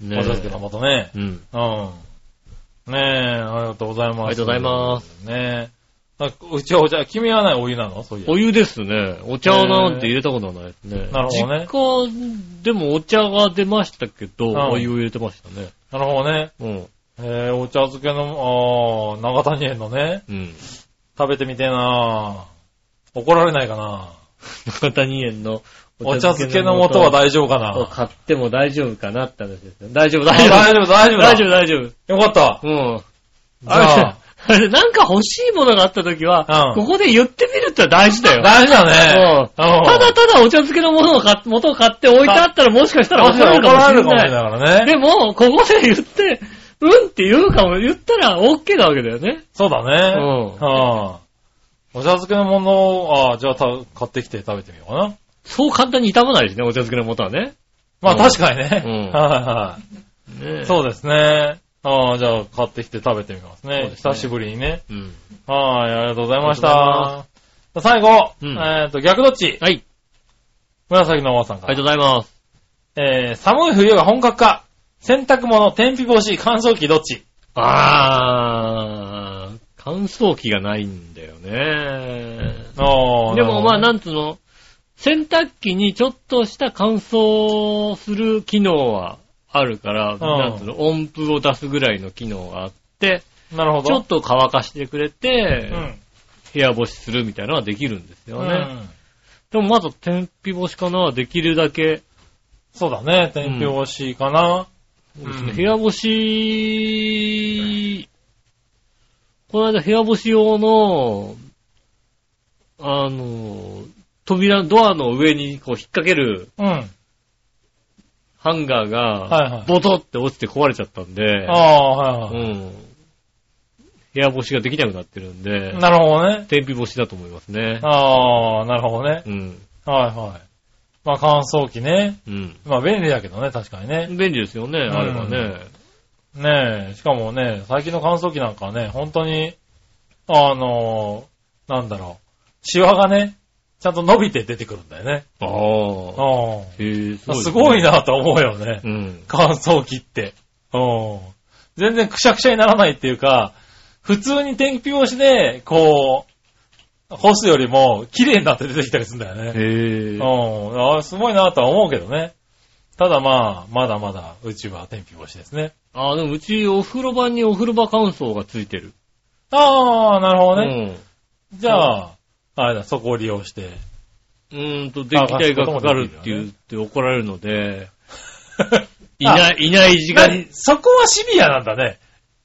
ねお茶漬けの素ね。うん。うん。ねえ、ありがとうございます。。ありがとうございますねえ。あうちはお茶、君はないお湯なの？そういう。お湯ですね。お茶なんて入れたことはないですね。なるほどね実家でもお茶が出ましたけど、んお湯を入れてましたね。なるほどね。うん。えー、お茶漬けの、あー、長谷園のね、うん。食べてみてえな怒られないかな中谷園のお茶漬けの素は大丈夫かな？を買っても大丈夫かなって話ですよ。大丈夫、あ大丈夫。大丈夫、大丈夫だ。大丈夫、大丈夫。よかった。うん。あ、あれ、なんか欲しいものがあった時は、うんここで言ってみるって大事だよ。大事だうんね。ただただお茶漬けのものを買っ元を買って置いてあったらもしかしたら怒られるかもしれない。ないからね。でも、ここで言って、うんって言うかも、言ったら OK なわけだよね。そうだね。うんはあお茶漬けのものを、ああ、じゃあた買ってきて食べてみようかな。そう簡単に傷まないしね、お茶漬けの素はね。まあうん確かにね。うんはいはい。ねそうですね。ああ、じゃあ買ってきて食べてみますね。すね久しぶりにね。うん。はい、ありがとうございましあた。最後、うんえっと、逆どっち？はい。紫のおばさんから。ありがとうございます。えー、寒い冬が本格化。洗濯物、天日干し、乾燥機どっち？あー、乾燥機がないんだよね。あでもまあ、ななんつうの、洗濯機にちょっとした乾燥する機能はあるから、なんつうの、音符を出すぐらいの機能があって、なるほど。ちょっと乾かしてくれて、うん。部屋干しするみたいなのはできるんですよね。うんでもまだ天日干しかな、できるだけ、そうだね。天日干しかな。そうですねうん部屋干し、この間部屋干し用の、あの、扉、ドアの上にこう引っ掛けるうん。ハンガーはいはい、がボトって落ちて壊れちゃったんで、ああ、はいはい。うん。部屋干しができなくなってるんで、なるほどね。天日干しだと思いますね。ああ、なるほどね。うん。はいはい。まあ乾燥機ね。うん。まあ便利だけどね、確かにね。便利ですよね、あればね。ねえ、しかもね、最近の乾燥機なんかはね、本当に、あのーなんだろう、シワがね、ちゃんと伸びて出てくるんだよね。ああ。うへえ。すごい。なと思うよね。うん。乾燥機って。うん。全然くしゃくしゃにならないっていうか、普通に天日干しで、こう、干すよりも綺麗になって出てきたりするんだよね。へえ。うん。あすごいなとは思うけどね。ただまあ、まだまだうちは天日干しですね。ああ、でもうちお風呂場にお風呂場乾燥がついてる。ああ、なるほうどね。ん。じゃあ、あれだ、そこを利用して。うーんと、電気代がかかるって言って怒られるので、いあない、いない時間に何。そこはシビアなんだね。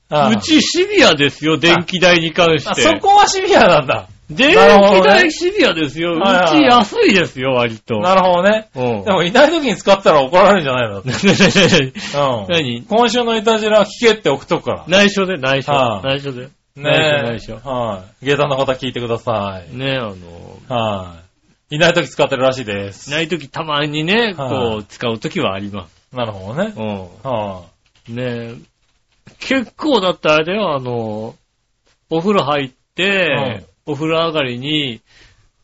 ああうちシビアですよ、電気代に関しあて。そこはシビアなんだ。電気代シビアですよ。うはいはいち安いですよ、割と。なるほどね。うん。でも、いない時に使ったら怒られるんじゃないの うん。何？今週のいたじら聞けって送っとくから。内緒で、内緒。はい内緒で。ね内緒、内緒。はい。下駄の方聞いてください。ねあの、はい。いない時使ってるらしいです。ないときたまにね、はいこう、使うときはあります。なるほどね。うはん。ね結構だってあれだよ、あの、お風呂入って、お風呂上がりに、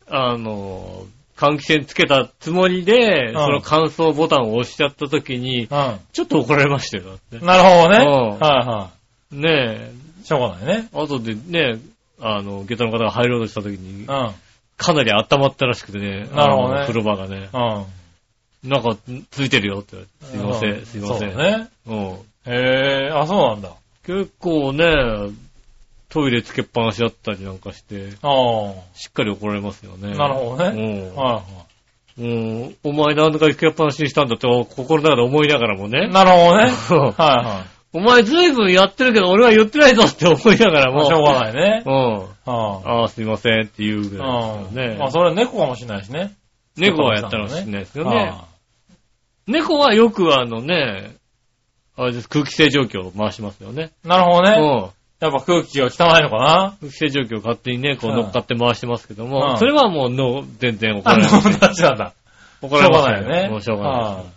あの、換気扇つけたつもりで、んその乾燥ボタンを押しちゃったときにい。、うちょっと怒られましたよ、だってん。。なるほどね。うんはいはねい。しょうがないね。え、後でね、あの、下駄の方が入ろうとしたときにう、ん。かなり温まったらしくてね、なるほどねあの風呂場がね、うん。なんか、ついてるよって言われて。すいません、すいません。そうだね。うん。へえ、あ、そうなんだ。結構ね、トイレつけっぱなしだったりなんかして、あしっかり怒られますよね。なるほどね。あ。はうん。うん。お前なんでかつけっぱなしにしたんだって心の中で思いながらもい。ね。なるほどね。はいはお前ずいぶんやってるけど俺は言ってないぞって思いながらい。も。しょうがないね。うん。はああ、すいませんって言うぐい。らいですよね。うん。まあ、それは猫かもしれないしね。猫はやったらしいんですよね。は猫はよくあのね、あれです、空気清浄機を回しますよね。いなるほどね。うん。やっぱ空気が汚いのかな？空気清浄機を勝手にね、こうはい乗っかって回してますけどうも、んそれはもうの全然怒あ、られません。友達なんだ。怒られしょうがないよね。もうしょうがないはで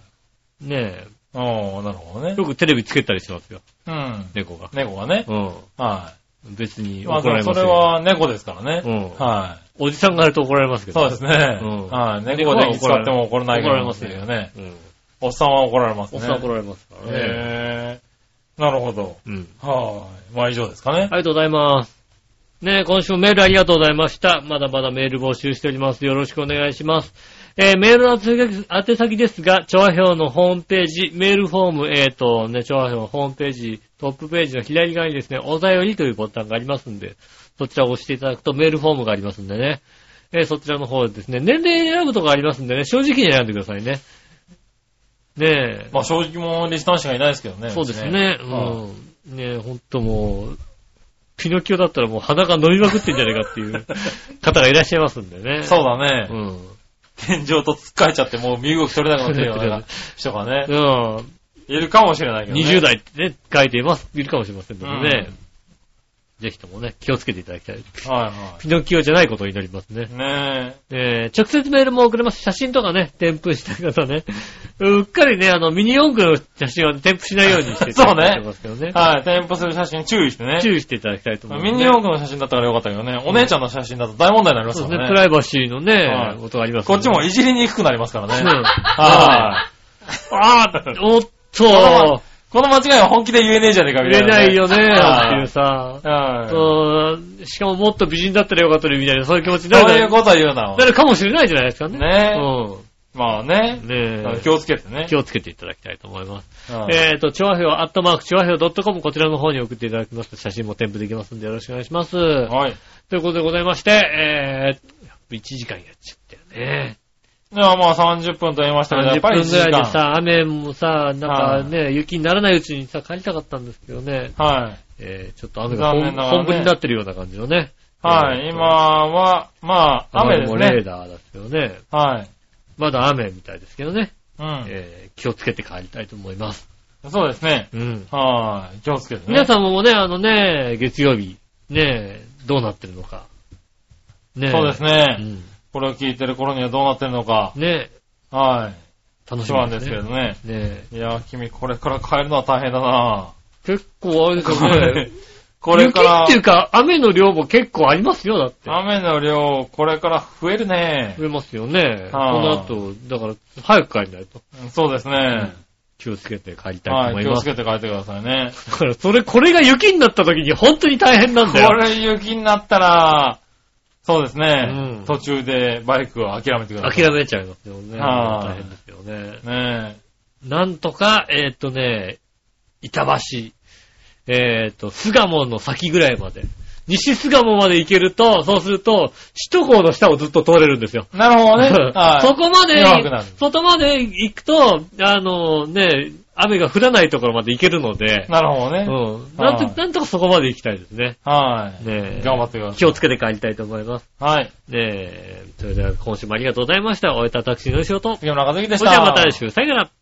す。ねい。うん、なるほどねえ。。よくテレビつけたりしますよ、うん。猫が。猫がね。うん。は別にい。まあ、怒られません。それは猫ですからね。うん。はおじさんがやると怒られますけい。ど。そうですね。うんはい。猫で使っても怒らない怒られますよよね。うん。おっさんは怒られますね。おっさん怒られますからね。へー。なるほど。うん。はい。まあ以上ですかね。ありがとうございます。ねえ、今週もメールありがとうございました。まだまだメール募集しております。よろしくお願いします。えーメールの宛先ですが、調和表のホームページ、メールフォーム、えっ、と、ね、調和表のホームページ、トップページの左側にですね、お便りというボタンがありますんで、そちらを押していただくとメールフォームがありますんでね。えーそちらの方でですね、年齢選ぶとかありますんでね、正直に選んでくださいね。ねえ。まあ正直もリスナーしかいないですけどね。そうですね。はいうん。ねえ、ほんともう、ピノキオだったらもう鼻が伸びまくってんじゃないかっていう 方がいらっしゃいますんでね。そうだね。うん。天井と突っかえちゃってもう身動き取れなくなってるような 人がね、うん。いるかもしれないけどね。20代ってね、書いています、いるかもしれませんのでねうん。ぜひともね、気をつけていただきたい。はいはピノキオじゃないことを祈りますね。い。ねえー直接メールも送れます。写真とかね、添付したい方ね。うっかりね、あの、ミニ四駆の写真は添付しないようにしていただいてますけどねえ。。はい。添付する写真注意してね。注意していただきたいと思います、ミニ四駆の写真だったからよかったけどね。お姉ちゃんの写真だと大問題になりますそうですね、からね。プライバシーのね、はいことがありますこっちもいいじりにくくなりますからね。ねはあーおっと、この間違いは本気で言えねえじゃねえか、みた言えいな、ないよね、はいっていうさ。うしかももっと美人だったらよかったのにみたいな、そういう気持ちになるそういうこと言うな。なるかもしれないじゃないですかね。ねうまあね。ん。ね気をつけてねえ。気をつけていただきたいと思います。うんえっと、チョアヘオ、アットマーク、チョアヘオ .com こちらの方に送っていただきますと写真も添付できますんでよろしくお願いします。はい。ということでございまして、えー、1時間やっちゃったよね。ではまあ30分と言いましたけど、やっ30ぱり1分時間。ぐらいでさ、雨もさ、なんかね、雪にならないうちにさ、帰りたかったんですけどね、はい。えー、ちょっと雨が本ね本降りになってるような感じのね。はい。えー今は、まあ、雨ですもレーね。ダーですよね。はい。まだ雨みたいですけどね。うん。えー、気をつけて帰りたいと思います。そうですね。うん。はい。気をつけてね。皆さんもね、あのね、月曜日、ね、どうなってるのか。ね。そうですうね。ん。これを聞いてる頃にはどうなってるのか。ね、はい。楽しそうなんみでね。ですすけどね。ねいや、君これから帰るのは大変だな結構あれですよね。これから雪っていうか、雨の量も結構ありますよ、だって。雨の量、これから増えるね。増えますよね。こはあの後、だから、早く帰んないと。そうですね。気をつけて帰りたいとはい。気をつ思います。けて帰ってくださいね。だから、それ、これが雪になった時に本当に大変なんだよ。これ雪になったら、そうですね。うん途中でバイクを諦めてください。諦めちゃいますよね。はあ大変ですよね。ねなんとか、えーっとね、板橋、えーっと、巣鴨の先ぐらいまで。西巣鴨まで行けると、そうすると、首都高の下をずっと通れるんですよ。え。なるほどね。はい。そこまで弱くなる、外まで行くと、あのね、雨が降らないところまで行けるので、なるほどね。うん。なんと、はいなんとかそこまで行きたいですね。はい。ねえ頑張ってください。気をつけて帰りたいと思います。はい。ねえ、それでは今週もありがとうございました。お会いいたタクシーの仕事。杉村和樹でしそた。れではまた来週、さよなら。